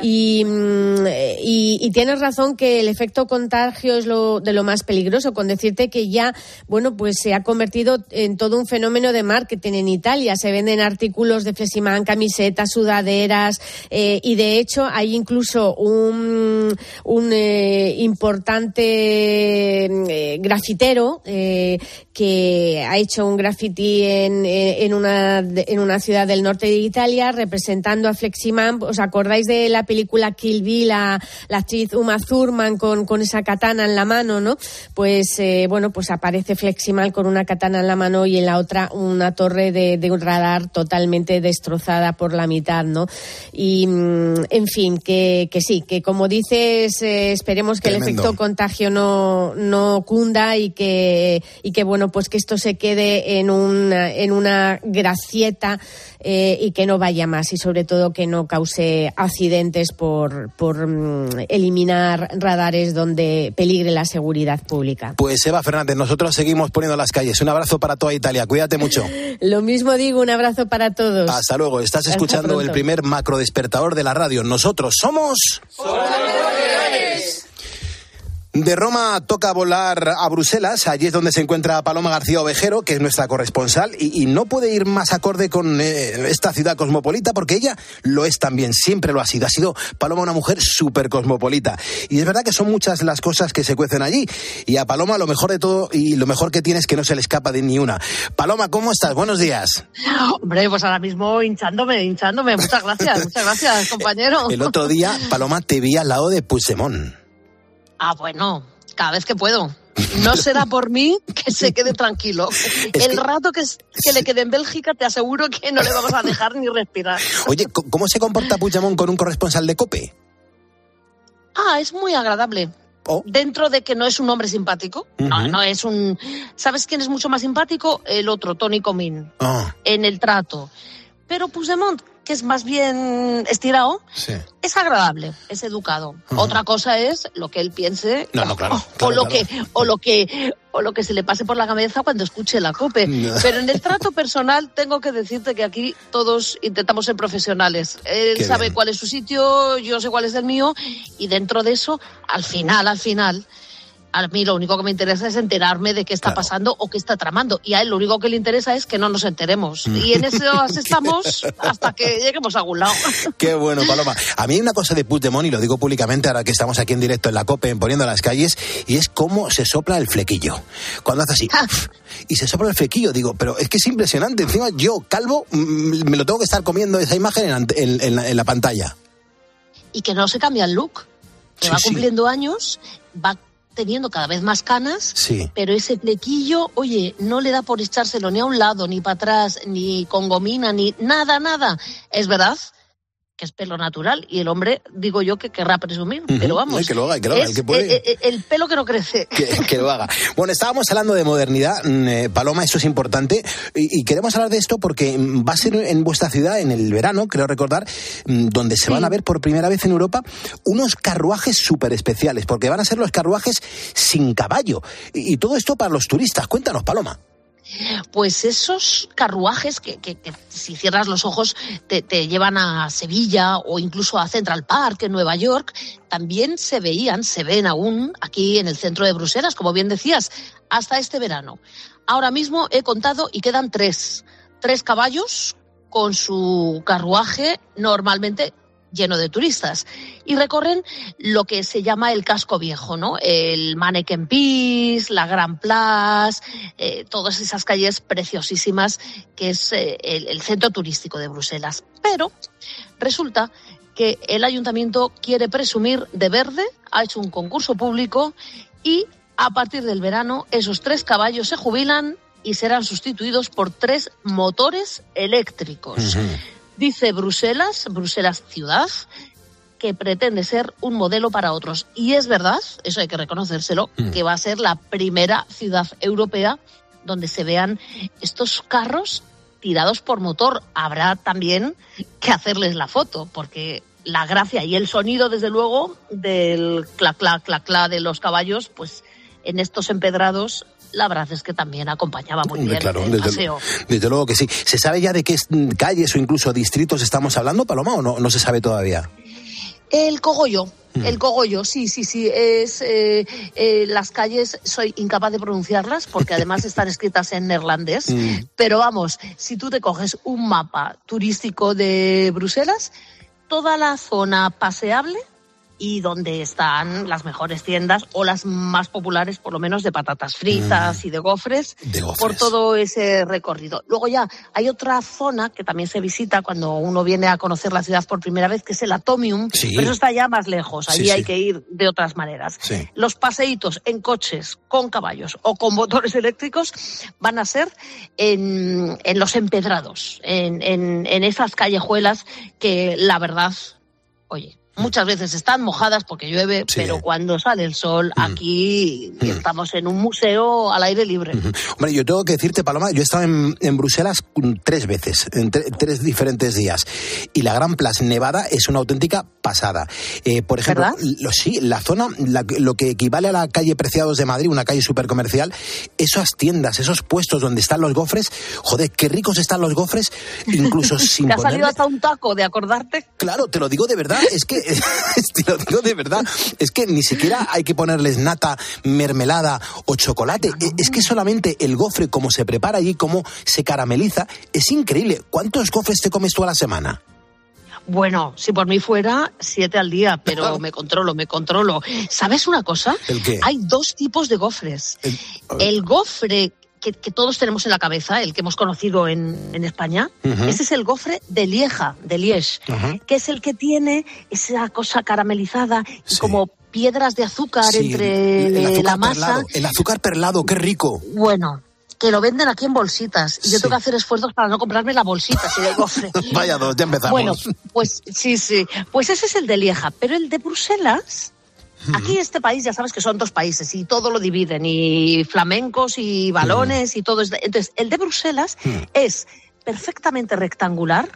Y, mm, y tienes razón que el efecto contagio es lo de lo más peligroso, con decirte que ya, bueno, pues se ha convertido en todo un fenómeno de marketing en Italia. Se venden artículos de Flesimán, camisetas, sudaderas, eh, y de hecho hay incluso un, un eh, importante eh, grafitero eh, que ha hecho un graffiti en, eh, en, una, en una ciudad del norte de Italia representando a Fleximan. ¿Os acordáis de la película Kill Bill, la, la actriz Uma Thurman con, con esa katana en la mano, ¿no? Pues, eh, bueno, pues aparece Fleximan con una katana en la mano y en la otra una torre de, de un radar totalmente destrozada por la mitad, ¿no? Y, mm, en fin, que, que sí, que como dices, esperemos que el efecto contagio no, no cunda y que, y que, bueno, pues que esto se quede en una, en una gracieta eh, y que no vaya más y sobre todo que no cause accidentes por, por mm, eliminar radares donde peligre la seguridad pública. Pues Eva Fernández, nosotros seguimos poniendo las calles. Un abrazo para toda Italia. Cuídate mucho. Lo mismo digo, un abrazo para todos. Hasta luego. Estás Hasta escuchando el primer macro despertador de la radio. Nosotros somos. De Roma toca volar a Bruselas, allí es donde se encuentra Paloma García Ovejero, que es nuestra corresponsal, y, y no puede ir más acorde con eh, esta ciudad cosmopolita, porque ella lo es también, siempre lo ha sido. Ha sido Paloma una mujer súper cosmopolita. Y es verdad que son muchas las cosas que se cuecen allí, y a Paloma lo mejor de todo, y lo mejor que tiene es que no se le escapa de ni una. Paloma, ¿cómo estás? Buenos días. Hombre, pues ahora mismo hinchándome, hinchándome. Muchas gracias, muchas gracias, compañero. El otro día, Paloma, te vi al lado de Puigdemont. Ah, bueno, cada vez que puedo. No será por mí que se quede tranquilo. El rato que, es- que le quede en Bélgica, te aseguro que no le vamos a dejar ni respirar. Oye, ¿c- ¿cómo se comporta Puigdemont con un corresponsal de COPE? Ah, es muy agradable. Oh. Dentro de que no es un hombre simpático, no, no es un... ¿Sabes quién es mucho más simpático? El otro, Tony Comín, Ah, en el trato. Pero Puigdemont que es más bien estirado, es agradable, es educado. Otra cosa es lo que él piense No, no, claro. o lo claro. que o lo que o lo que se le pase por la cabeza cuando escuche la cope. No. Pero en el trato personal tengo que decirte que aquí todos intentamos ser profesionales. Él Qué sabe bien. cuál es su sitio, yo sé cuál es el mío y dentro de eso, al final, al final, a mí lo único que me interesa es enterarme de qué está pasando o qué está tramando. Y a él lo único que le interesa es que no nos enteremos. Mm. Y en eso estamos hasta que lleguemos a algún lado. Qué bueno, Paloma. A mí hay una cosa de Puigdemont, y lo digo públicamente ahora que estamos aquí en directo en la COPE, en poniendo las calles, y es cómo se sopla el flequillo. Cuando hace así, y se sopla el flequillo, digo, pero es que es impresionante. Encima yo, calvo, me lo tengo que estar comiendo esa imagen en, ante- en- en la, en la pantalla. y que no se cambia el look. Que Sí, va sí. cumpliendo años, va teniendo cada vez más canas, Sí. pero ese flequillo, oye, no le da por echárselo ni a un lado, ni para atrás, ni con gomina, ni nada, nada. Es verdad que es pelo natural y el hombre, digo yo, que querrá presumir, pero vamos. Ay, que lo haga, que lo haga, es el que puede. eh, eh, el pelo que no crece. que, que lo haga. Bueno, estábamos hablando de modernidad, mm, eh, Paloma, eso es importante, y, y queremos hablar de esto porque mm, va a ser en vuestra ciudad, en el verano, creo recordar, mm, donde se van a ver por primera vez en Europa unos carruajes súper especiales, porque van a ser los carruajes sin caballo. Y, y todo esto para los turistas. Cuéntanos, Paloma. Pues esos carruajes que, que- que si cierras los ojos te, te llevan a Sevilla o incluso a Central Park en Nueva York, también se veían, se ven aún aquí en el centro de Bruselas, como bien decías, hasta este verano. Ahora mismo he contado y quedan tres. Tres caballos con su carruaje normalmente lleno de turistas y recorren lo que se llama el casco viejo, ¿no? El Mannequin Peace, la Gran Place, eh, todas esas calles preciosísimas que es eh, el centro turístico de Bruselas. Pero resulta que el ayuntamiento quiere presumir de verde, ha hecho un concurso público y a partir del verano esos tres caballos se jubilan y serán sustituidos por tres motores eléctricos. Dice Bruselas, Bruselas ciudad, que pretende ser un modelo para otros. Y es verdad, eso hay que reconocérselo, Mm. que va a ser la primera ciudad europea donde se vean estos carros tirados por motor. Habrá también que hacerles la foto, porque la gracia y el sonido, desde luego, del clac, clac, clac, clac de los caballos, pues en estos empedrados, la verdad es que también acompañaba muy bien claro, el desde, paseo. desde luego que sí. ¿Se sabe ya de qué calles o incluso distritos estamos hablando, Paloma, o no, no se sabe todavía? El cogollo. Mm. El cogollo, sí, sí, sí. Es eh, eh, las calles, soy incapaz de pronunciarlas porque además están escritas en neerlandés. Mm. Pero vamos, si tú te coges un mapa turístico de Bruselas, toda la zona paseable y donde están las mejores tiendas o las más populares, por lo menos de patatas fritas y de gofres, Mm. De gofres. por todo ese recorrido. Luego ya hay otra zona que también se visita cuando uno viene a conocer la ciudad por primera vez, que es el Atomium, Sí. pero eso está ya más lejos, allí Sí, hay que ir de otras maneras. Los paseitos en coches con caballos o con motores eléctricos van a ser en, en los empedrados, en, en, en esas callejuelas que la verdad, oye, muchas veces están mojadas porque llueve, pero cuando sale el sol, aquí estamos en un museo al aire libre. Hombre, yo tengo que decirte, Paloma, yo he estado en, en Bruselas mm, tres veces, en tre- tres diferentes días. Y la Gran Plaza Nevada es una auténtica pasada. Eh, por ejemplo, sí, la zona, la- lo que equivale a la calle Preciados de Madrid, una calle súper comercial, esas tiendas, esos puestos donde están los gofres, joder, qué ricos están los gofres, incluso sin ¿Te ha salido hasta un taco de acordarte? Claro, te lo digo de verdad, es que te lo digo de verdad, es que ni siquiera hay que ponerles nata, mermelada o chocolate, es que solamente el gofre como se prepara allí, cómo se carameliza, es increíble. ¿Cuántos gofres te comes tú a la semana? Bueno, si por mí fuera, siete al día, pero me controlo, me controlo. ¿Sabes una cosa? ¿El qué? Hay dos tipos de gofres. El gofre que, que todos tenemos en la cabeza, el que hemos conocido en, en España, Ujú. ese es el gofre de Lieja, de Liege, que es el que tiene esa cosa caramelizada y como piedras de azúcar Sí, entre el azúcar la masa. perlado, el azúcar perlado, qué rico. Bueno, que lo venden aquí en bolsitas y yo tengo que hacer esfuerzos para no comprarme la bolsita si el gofre. Vaya dos, ya empezamos. Bueno, pues sí, sí. Pues ese es el de Lieja, pero el de Bruselas. Aquí este país ya sabes que son dos países y todo lo dividen, y flamencos y balones y todo. es de- Entonces, el de Bruselas es perfectamente rectangular,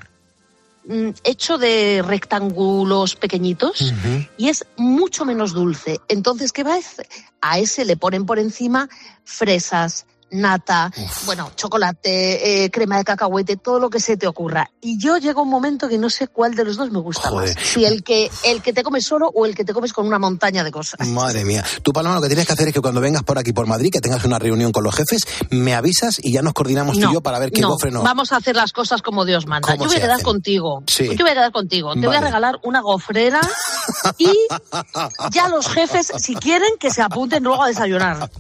mm, hecho de rectángulos pequeñitos y es mucho menos dulce. Entonces, ¿qué va a hacer? A ese le ponen por encima fresas, nata, bueno, chocolate, eh, crema de cacahuete, todo lo que se te ocurra. Y yo llega un momento que no sé cuál de los dos me gusta Joder. más. Si el que, el que te comes solo o el que te comes con una montaña de cosas. Madre mía. Tú, Paloma, lo que tienes que hacer es que cuando vengas por aquí, por Madrid, que tengas una reunión con los jefes, me avisas y ya nos coordinamos tú y yo para ver qué no, gofre nos... Vamos a hacer las cosas como Dios manda. ¿Cómo Yo voy a quedar hacen? contigo. Sí. Yo voy a quedar contigo. Te voy a regalar una gofrera y ya los jefes, si quieren, que se apunten luego a desayunar.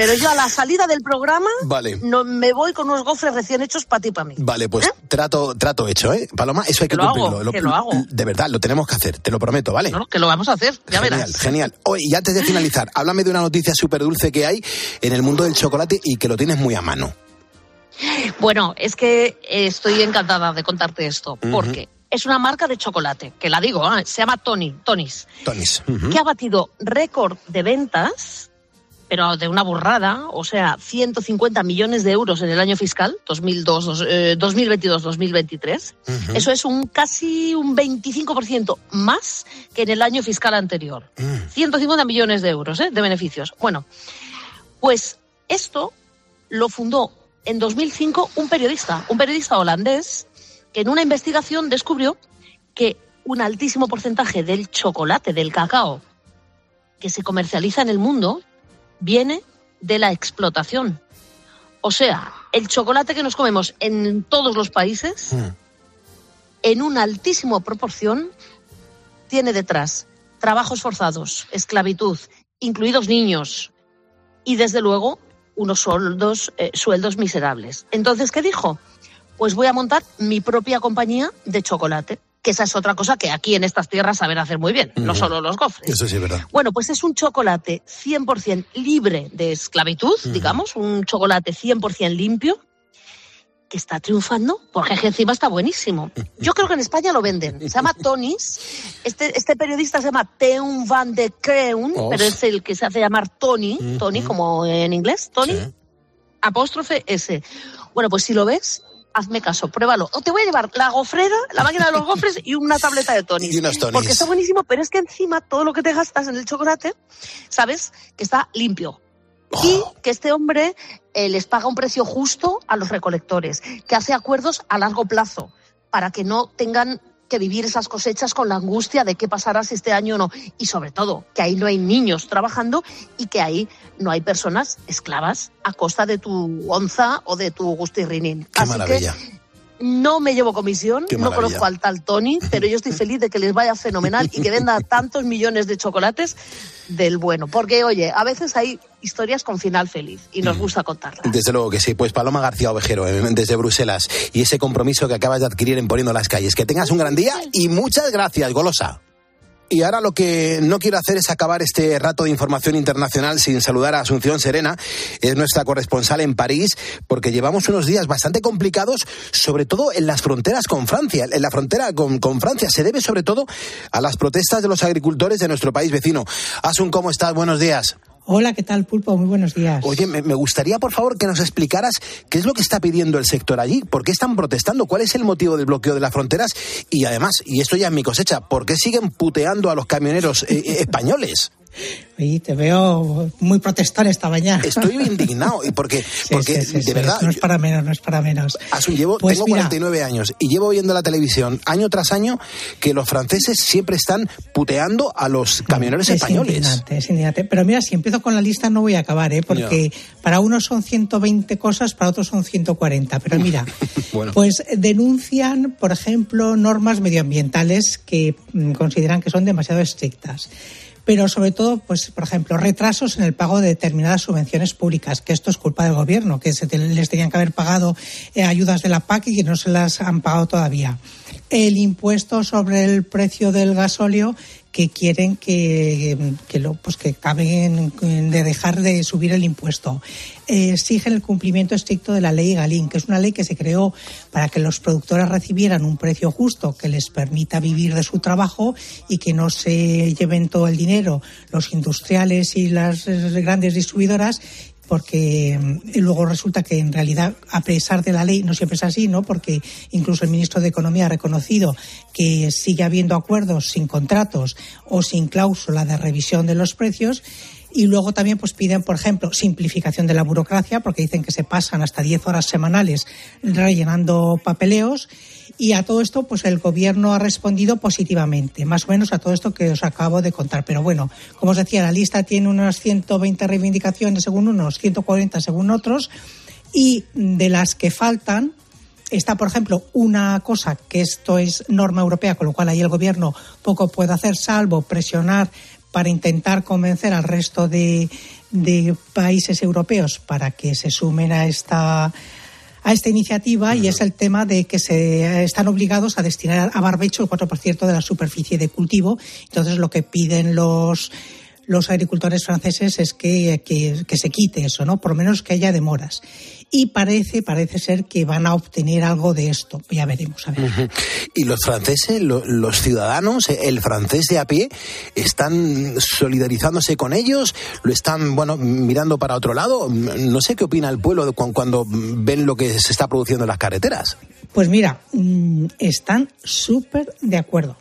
Pero yo a la salida del programa Vale. no, me voy con unos gofres recién hechos para ti y para mí. Vale, pues trato, trato hecho, ¿eh? Paloma, eso hay que, Que lo hago, cumplirlo. que lo hago. De verdad, lo tenemos que hacer, te lo prometo, ¿vale? No, que lo vamos a hacer, ya genial, verás. genial. Oye, y antes de finalizar, háblame de una noticia súper dulce que hay en el mundo del chocolate y que lo tienes muy a mano. Bueno, es que eh, estoy encantada de contarte esto, porque es una marca de chocolate, que la digo, ah, se llama Tony, Tonis. Tonis. que ha batido récord de ventas, pero de una burrada, o sea, 150 millones de euros en el año fiscal, 2002, dos- eh, 2022-2023. Ujú. Eso es un casi un 25% más que en el año fiscal anterior. Mm. 150 millones de euros ¿eh? de beneficios. Bueno, pues esto lo fundó en 2005 un periodista, un periodista holandés, que en una investigación descubrió que un altísimo porcentaje del chocolate, del cacao, que se comercializa en el mundo, viene de la explotación. O sea, el chocolate que nos comemos en todos los países, Mm. en una altísima proporción, tiene detrás trabajos forzados, esclavitud, incluidos niños y, desde luego, unos sueldos, eh, sueldos miserables. Entonces, ¿qué dijo? Pues voy a montar mi propia compañía de chocolate, que esa es otra cosa que aquí en estas tierras saben hacer muy bien, no solo los gofres. Eso sí es verdad. Bueno, pues es un chocolate 100% libre de esclavitud, digamos, un chocolate 100% limpio que está triunfando porque encima está buenísimo. Yo creo que en España lo venden. Se llama Tonis. Este, este periodista se llama Teun van de Kreun, Oh. pero es el que se hace llamar Tony, Tony como en inglés, Tony, apóstrofe S. Bueno, pues si lo ves, hazme caso, pruébalo. O te voy a llevar la gofrera, la máquina de los gofres y una tableta de Tonis. Y unos Tonis. Porque está buenísimo, pero es que encima todo lo que te gastas en el chocolate, sabes que está limpio. Y que este hombre eh, les paga un precio justo a los recolectores, que hace acuerdos a largo plazo para que no tengan que vivir esas cosechas con la angustia de qué pasará si este año o no. Y sobre todo, que ahí no hay niños trabajando y que ahí no hay personas esclavas a costa de tu onza o de tu gustirrinín. Qué Así maravilla. que no me llevo comisión, no conozco al tal Tony, pero yo estoy feliz de que les vaya fenomenal y que venda tantos millones de chocolates del bueno. Porque, oye, a veces hay historias con final feliz y nos gusta contarlas. Desde luego que sí. Pues Paloma García Ovejero, eh, desde Bruselas. Y ese compromiso que acabas de adquirir en Poniendo las Calles. Que tengas un gran día y muchas gracias, Golosa. Y ahora lo que no quiero hacer es acabar este rato de información internacional sin saludar a Asunción Serena, es nuestra corresponsal en París, porque llevamos unos días bastante complicados, sobre todo en las fronteras con Francia. En la frontera con, con Francia se debe sobre todo a las protestas de los agricultores de nuestro país vecino. Asun, ¿cómo estás? Buenos días. Hola, ¿qué tal, Pulpo? Muy buenos días. Oye, me, gustaría, por favor, que nos explicaras qué es lo que está pidiendo el sector allí, por qué están protestando, cuál es el motivo del bloqueo de las fronteras y además, y esto ya es mi cosecha, ¿por qué siguen puteando a los camioneros eh, eh, españoles? Oye, te veo muy protestor esta mañana. Estoy indignado y porque, porque Sí, sí, de verdad, No es para menos, no es para menos. Asun, llevo, Pues tengo mira. 49 años y llevo viendo la televisión año tras año que los franceses siempre están puteando a los camioneros es españoles. indignante, es indignante. Pero mira, si empiezo con la lista no voy a acabar, ¿eh? porque para unos son 120 cosas, para otros son 140. Pero mira, Bueno. pues denuncian, por ejemplo, normas medioambientales que mm, consideran que son demasiado estrictas. Pero sobre todo, pues, por ejemplo, retrasos en el pago de determinadas subvenciones públicas, que esto es culpa del gobierno, que se les tenían que haber pagado eh, ayudas de la PAC y que no se las han pagado todavía. El impuesto sobre el precio del gasóleo que quieren que, que lo pues que acaben de dejar de subir el impuesto. Eh, exigen el cumplimiento estricto de la ley Galín, que es una ley que se creó para que los productores recibieran un precio justo que les permita vivir de su trabajo y que no se lleven todo el dinero los industriales y las eh, grandes distribuidoras porque mm, luego resulta que en realidad, a pesar de la ley, no siempre es así, ¿no? Porque incluso el ministro de Economía ha reconocido que sigue habiendo acuerdos sin contratos o sin cláusula de revisión de los precios. Y luego también pues piden, por ejemplo, simplificación de la burocracia, porque dicen que se pasan hasta 10 horas semanales rellenando papeleos. Y a todo esto, pues el gobierno ha respondido positivamente, más o menos a todo esto que os acabo de contar. Pero bueno, como os decía, la lista tiene unas 120 reivindicaciones según unos, 140 según otros, y de las que faltan, está, por ejemplo, una cosa que esto es norma europea, con lo cual ahí el gobierno poco puede hacer, salvo presionar para intentar convencer al resto de, de países europeos para que se sumen a esta a esta iniciativa y es el tema de que se están obligados a destinar a barbecho el 4% de la superficie de cultivo. Entonces, lo que piden los los agricultores franceses es que, que, que, se quite eso, ¿no? Por lo menos que haya demoras. Y parece, parece ser que van a obtener algo de esto. Ya veremos, a ver. Uh -huh. Y los franceses, lo, los ciudadanos, el francés de a pie, están solidarizándose con ellos, lo están, bueno, mirando para otro lado. No sé qué opina el pueblo cuando ven lo que se está produciendo en las carreteras. Pues mira, mm, están súper de acuerdo.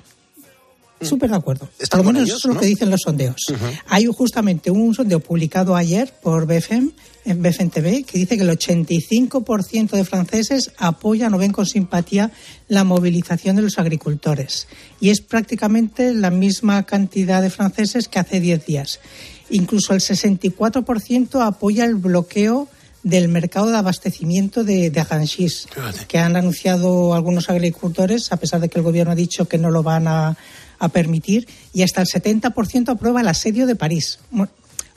Súper de acuerdo. Por lo menos ellos, eso es lo que dicen los sondeos. Uh -huh. Hay justamente un sondeo publicado ayer por BFM, en BFM TV, que dice que el 85% de franceses apoyan o ven con simpatía la movilización de los agricultores. Y es prácticamente la misma cantidad de franceses que hace 10 días. Incluso el 64% apoya el bloqueo del mercado de abastecimiento de, de que han anunciado algunos agricultores, a pesar de que el gobierno ha dicho que no lo van a, a permitir, y hasta el 70% aprueba el asedio de París.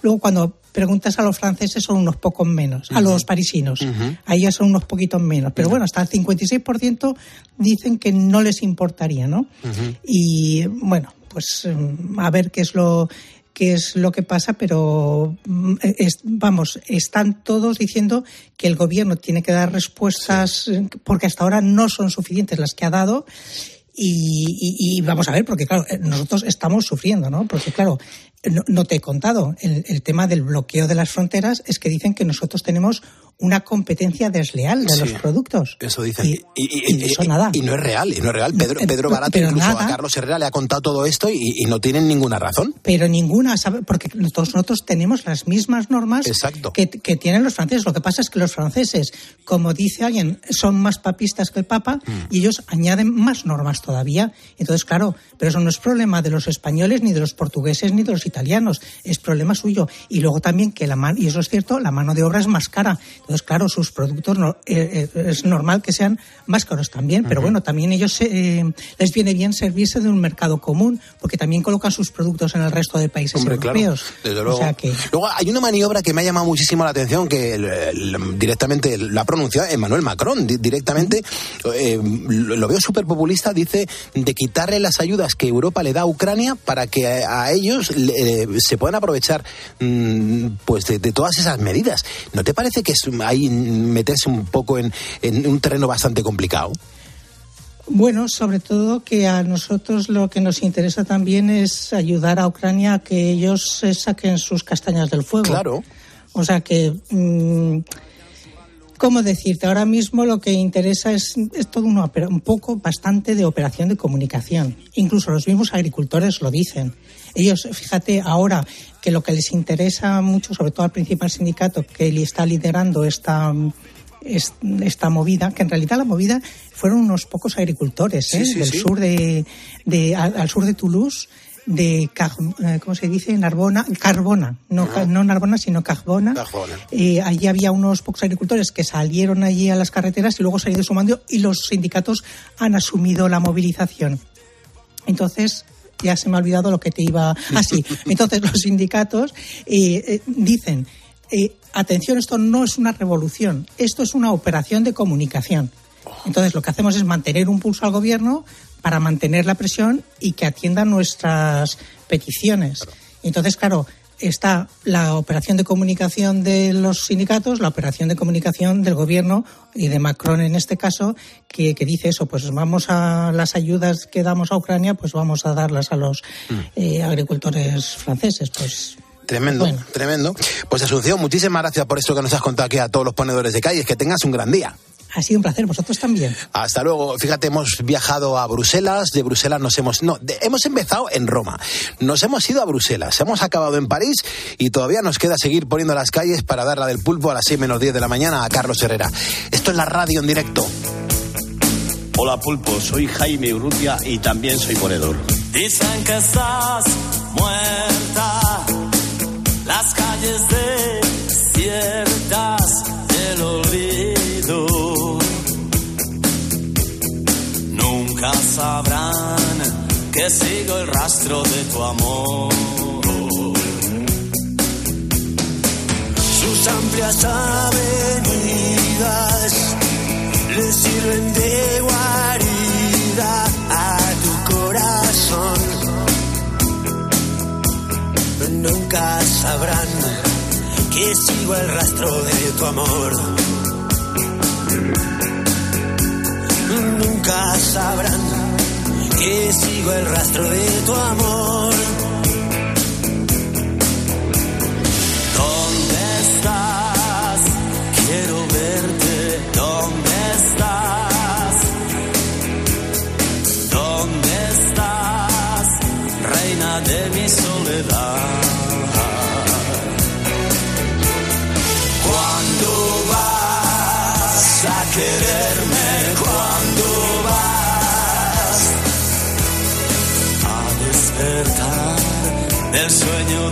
Luego, cuando preguntas a los franceses, son unos pocos menos, uh -huh. a los parisinos. Uh -huh. Ahí ya son unos poquitos menos. Pero uh -huh. bueno, hasta el 56% dicen que no les importaría, ¿no? Y bueno, pues a ver qué es lo qué es lo que pasa, pero es, vamos, están todos diciendo que el gobierno tiene que dar respuestas sí. porque hasta ahora no son suficientes las que ha dado. Y, y, y, vamos a ver, porque claro, nosotros estamos sufriendo, ¿no? Porque claro, no, no te he contado, el, el, tema del bloqueo de las fronteras es que dicen que nosotros tenemos una competencia desleal de sí, los productos. Eso dicen. Y, y, eso nada. Y no es real, y no es real. Pedro, Pedro Barato pero incluso nada, a Carlos Herrera le ha contado todo esto y, no tienen ninguna razón. Pero ninguna, ¿sabe? Porque todos nosotros tenemos las mismas normas que, que, tienen los franceses. Lo que pasa es que los franceses, como dice alguien, son más papistas que el Papa mm. y ellos añaden más normas todavía. Entonces, claro, pero eso no es problema de los españoles, ni de los portugueses, ni de los italianos. Es problema suyo. Y luego también que la mano, y eso es cierto, la mano de obra es más cara. Entonces, claro, sus productos no, eh, eh, es normal que sean más caros también, pero uh -huh. bueno, también ellos eh, les viene bien servirse de un mercado común, porque también colocan sus productos en el resto de países Hombre, europeos. Claro, desde luego. O sea que... Luego hay una maniobra que me ha llamado muchísimo la atención, que el, el, directamente la ha pronunciado Emmanuel Macron, di directamente, lo veo súper populista, dice de quitarle las ayudas que Europa le da a Ucrania para que a, a ellos le, se puedan aprovechar mmm, pues de, de, todas esas medidas. ¿No te parece que es, hay meterse un poco en, en un terreno bastante complicado. Bueno, sobre todo que a nosotros lo que nos interesa también es ayudar a Ucrania a que ellos se saquen sus castañas del fuego. Claro. O sea que, mmm, ¿cómo decirte? Ahora mismo lo que interesa es, es todo una, un poco, bastante de operación de comunicación. Incluso los mismos agricultores lo dicen. Ellos, fíjate, ahora que lo que les interesa mucho, sobre todo al principal sindicato que está liderando esta esta movida, que en realidad la movida fueron unos pocos agricultores ¿eh? sí, sí, del sí. sur de, de al, al, sur de Toulouse de cómo se dice Narbona Carbona no, Ah. no Narbona sino Carbona. Eh, allí había unos pocos agricultores que salieron allí a las carreteras y luego se han ido sumando y los sindicatos han asumido la movilización entonces ya se me ha olvidado lo que te iba así ah, entonces los sindicatos eh, eh, dicen eh, atención, esto no es una revolución, esto es una operación de comunicación. Entonces, lo que hacemos es mantener un pulso al gobierno para mantener la presión y que atienda nuestras peticiones. Entonces, claro, está la operación de comunicación de los sindicatos, la operación de comunicación del gobierno y de Macron en este caso, que, que dice eso, pues vamos a las ayudas que damos a Ucrania, pues vamos a darlas a los mm. eh, agricultores franceses. Pues Tremendo, tremendo. Pues Asunción, muchísimas gracias por esto que nos has contado aquí a todos los ponedores de calles. Que tengas un gran día. Ha sido un placer, vosotros también. Hasta luego. Fíjate, hemos viajado a Bruselas, de Bruselas nos hemos... No, de- hemos empezado en Roma, nos hemos ido a Bruselas, hemos acabado en París y todavía nos queda seguir poniendo las calles para dar la del pulpo a las 6 menos 10 de la mañana a Carlos Herrera. Esto es la radio en directo. Hola Pulpo, soy Jaime Urrutia y también soy ponedor. Dicen que estás muerta, las calles desiertas sabrán que sigo el rastro de tu amor. Sus amplias avenidas le sirven de guarida a tu corazón. Nunca sabrán que sigo el rastro de tu amor. Nunca sabrán que sigo el rastro de tu amor.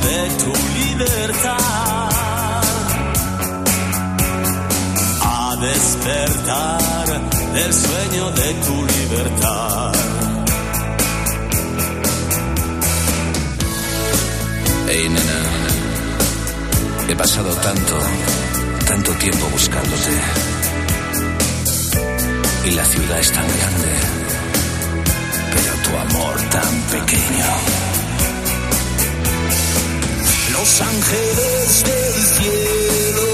De tu libertad? A despertar del sueño de tu libertad. Hey, nena. He pasado tanto, tanto tiempo buscándote. Y la ciudad es tan grande, pero tu amor tan pequeño. Los ángeles del cielo,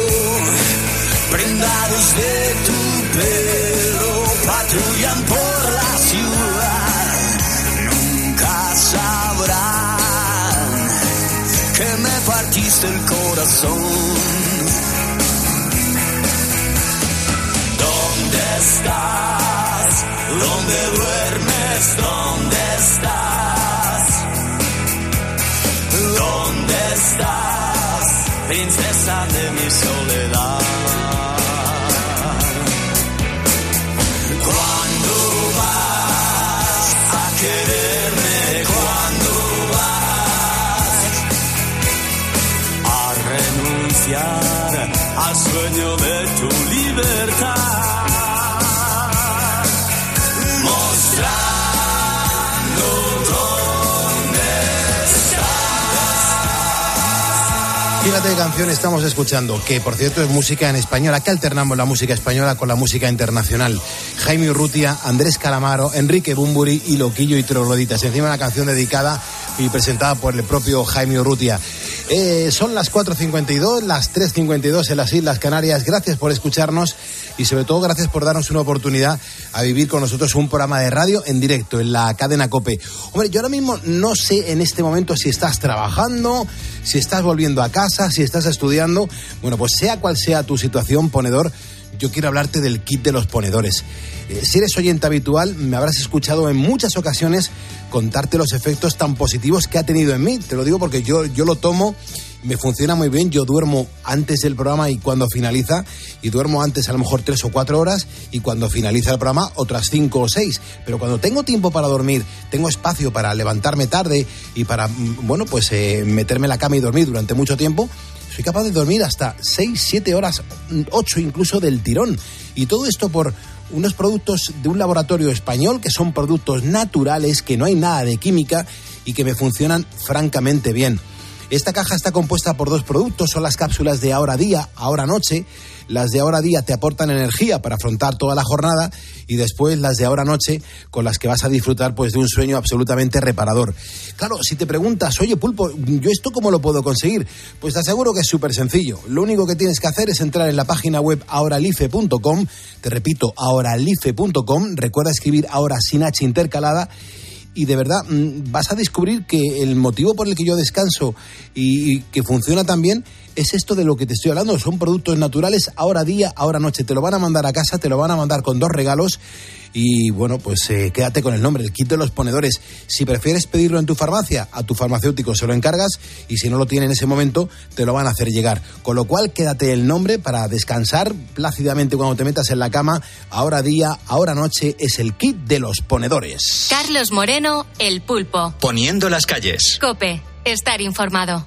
prendados de tu pelo, patrullan por la ciudad. Nunca sabrán que me partiste el corazón. ¿Dónde estás? ¿Dónde duermes? ¿Dónde estás? Estás, princesa de mi soledad? ¿Cuándo vas a quererme? ¿Cuándo vas a renunciar al sueño de tu libertad? Mostrando Fíjate qué canción estamos escuchando, que por cierto es música en español. Aquí alternamos la música española con la música internacional. Jaime Urrutia, Andrés Calamaro, Enrique Bumburi y Loquillo y Trogloditas. Encima una canción dedicada y presentada por el propio Jaime Urrutia. Eh, son las 4.52, las 3.52 en las Islas Canarias. Gracias por escucharnos y sobre todo gracias por darnos una oportunidad a vivir con nosotros un programa de radio en directo en la cadena Cope. Hombre, yo ahora mismo no sé en este momento si estás trabajando, si estás volviendo a casa, si estás estudiando. Bueno, pues sea cual sea tu situación, ponedor, yo quiero hablarte del kit de los ponedores. Eh, si eres oyente habitual, me habrás escuchado en muchas ocasiones contarte los efectos tan positivos que ha tenido en mí. Te lo digo porque yo, yo lo tomo, me funciona muy bien. Yo duermo antes del programa y cuando finaliza, y duermo antes a lo mejor tres o cuatro horas, y cuando finaliza el programa otras cinco o seis. Pero cuando tengo tiempo para dormir, tengo espacio para levantarme tarde y para, mm, bueno, pues eh, meterme en la cama y dormir durante mucho tiempo, soy capaz de dormir hasta 6, 7 horas, 8 incluso del tirón. Y todo esto por unos productos de un laboratorio español que son productos naturales, que no hay nada de química y que me funcionan francamente bien. Esta caja está compuesta por dos productos, son las cápsulas de ahora día, ahora noche. Las de ahora día te aportan energía para afrontar toda la jornada y después las de ahora noche con las que vas a disfrutar pues de un sueño absolutamente reparador. Claro, si te preguntas, oye pulpo, ¿yo esto cómo lo puedo conseguir? Pues te aseguro que es súper sencillo. Lo único que tienes que hacer es entrar en la página web ahoralife.com, te repito, ahoralife.com, recuerda escribir ahora sin H intercalada y de verdad mm, vas a descubrir que el motivo por el que yo descanso y, y que funciona tan bien es esto de lo que te estoy hablando. Son productos naturales, ahora día, ahora noche. Te lo van a mandar a casa, te lo van a mandar con dos regalos. Y bueno, pues eh, quédate con el nombre, el kit de los ponedores. Si prefieres pedirlo en tu farmacia, a tu farmacéutico se lo encargas y si no lo tiene en ese momento, te lo van a hacer llegar. Con lo cual, quédate el nombre para descansar plácidamente cuando te metas en la cama. Ahora día, ahora noche, es el kit de los ponedores. Carlos Moreno, El Pulpo. Poniendo las calles. Cope, estar informado.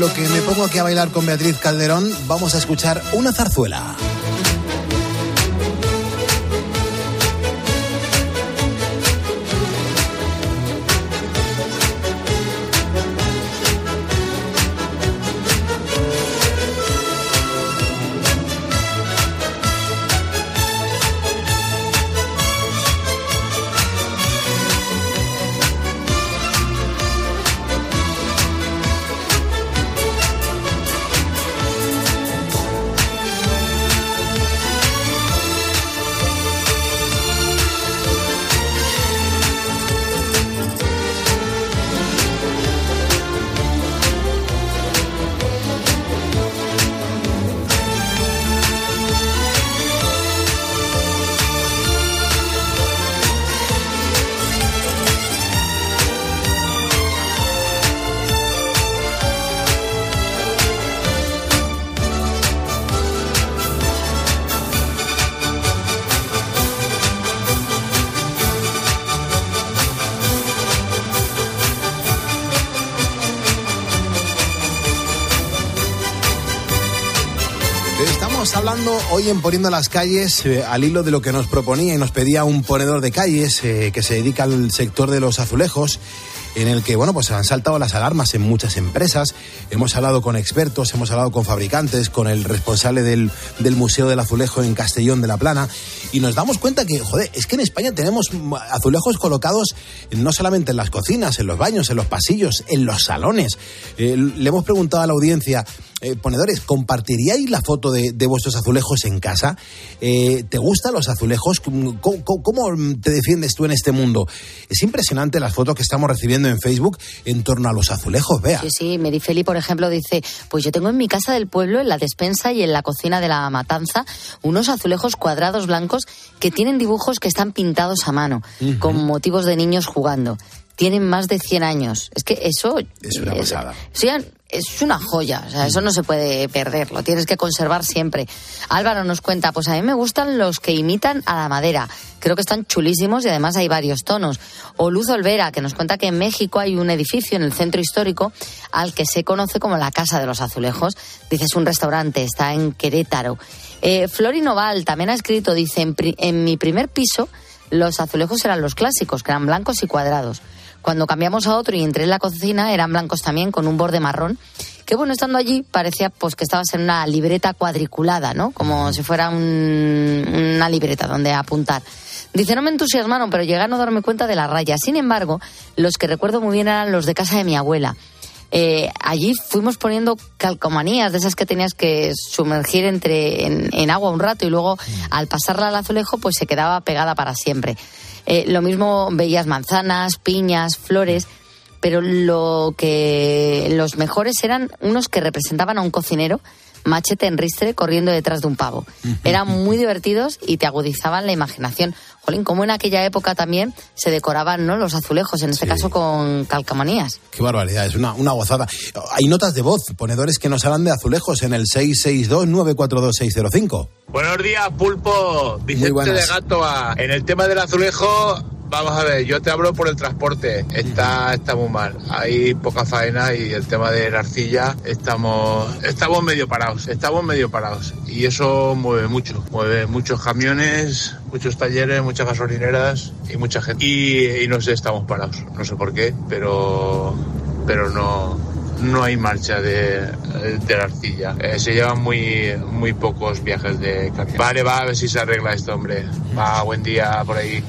Lo que me pongo aquí a bailar con Beatriz Calderón, vamos a escuchar una zarzuela. Estamos hablando hoy en Poniendo las calles eh, al hilo de lo que nos proponía y nos pedía un ponedor de calles eh, que se dedica al sector de los azulejos en el que, bueno, pues han saltado las alarmas en muchas empresas. Hemos hablado con expertos, hemos hablado con fabricantes, con el responsable del, del Museo del Azulejo en Castellón de la Plana, y nos damos cuenta que, joder, es que en España tenemos azulejos colocados no solamente en las cocinas, en los baños, en los pasillos, en los salones. Eh, le hemos preguntado a la audiencia, eh, ponedores, ¿compartiríais la foto de, de vuestros azulejos en casa? Eh, ¿Te gustan los azulejos? ¿Cómo, cómo, cómo te defiendes tú en este mundo? Es impresionante las fotos que estamos recibiendo en Facebook en torno a los azulejos, vea. Sí, sí, Merifeli, por ejemplo, dice, pues yo tengo en mi casa del pueblo, en la despensa y en la cocina de la matanza, unos azulejos cuadrados blancos que tienen dibujos que están pintados a mano, con motivos de niños jugando. Tienen más de 100 años. Es que eso... Es una pasada. Sí, es una joya, o sea, eso no se puede perder, lo tienes que conservar siempre. Álvaro nos cuenta, pues a mí me gustan los que imitan a la madera, creo que están chulísimos y además hay varios tonos. O Luz Olvera, que nos cuenta que en México hay un edificio en el centro histórico al que se conoce como la Casa de los Azulejos, dice es un restaurante, está en Querétaro. Eh, Flori Noval también ha escrito, dice, en, pri- en mi primer piso los azulejos eran los clásicos, que eran blancos y cuadrados. Cuando cambiamos a otro y entré en la cocina eran blancos también con un borde marrón. Que bueno, estando allí parecía pues que estabas en una libreta cuadriculada, ¿no? Como si fuera un- una libreta donde apuntar. Dice, no me entusiasmaron, pero llegué a no darme cuenta de la raya. Sin embargo, los que recuerdo muy bien eran los de casa de mi abuela. Eh, allí fuimos poniendo calcomanías de esas que tenías que sumergir entre en, en agua un rato y luego al pasarla al azulejo pues se quedaba pegada para siempre. Eh, lo mismo veías manzanas, piñas, flores, pero lo que los mejores eran unos que representaban a un cocinero machete en ristre corriendo detrás de un pavo. Eran muy divertidos y te agudizaban la imaginación. Jolín, como en aquella época también se decoraban ¿no? los azulejos, en este caso con calcamanías. Qué barbaridad, es una, una gozada. Hay notas de voz, ponedores que nos hablan de azulejos en el 662-942-605. Buenos días, Pulpo. Vicente de Gatoa. En el tema del azulejo, vamos a ver, yo te hablo por el transporte. Está, está muy mal. Hay poca faena y el tema de la arcilla estamos, estamos medio parados. Estamos medio parados. Y eso mueve mucho. Mueve muchos camiones, muchos talleres, muchas gasolineras y mucha gente. Y, y no sé, estamos parados. No sé por qué, pero, pero no, no hay marcha de, de la arcilla. Eh, se llevan muy, muy pocos viajes de camión. Vale, va, a ver si se arregla esto, hombre. Va, buen día por ahí.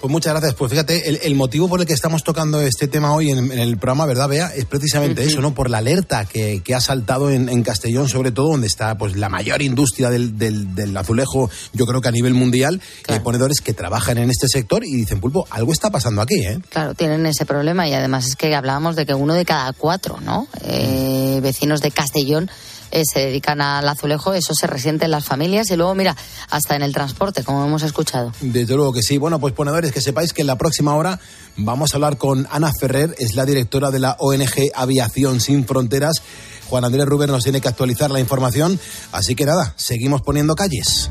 Pues muchas gracias. Pues fíjate, el, el motivo por el que estamos tocando este tema hoy en, en el programa, ¿verdad, Bea? Es precisamente eso, ¿no? Por la alerta que, que ha saltado en, en Castellón, sobre todo, donde está pues la mayor industria del, del, del azulejo, yo creo que a nivel mundial, eh, ponedores que trabajan en este sector y dicen, pulpo, algo está pasando aquí, ¿eh? Claro, tienen ese problema y además es que hablábamos de que uno de cada cuatro, ¿no? Eh, vecinos de Castellón eh, se dedican al azulejo, eso se resiente en las familias y luego, mira, hasta en el transporte, como hemos escuchado. Desde luego que sí. Bueno, pues ponedores, que sepáis que en la próxima hora vamos a hablar con Ana Ferrer, es la directora de la ONG Aviación Sin Fronteras. Juan Andrés Rubén nos tiene que actualizar la información. Así que nada, seguimos poniendo calles.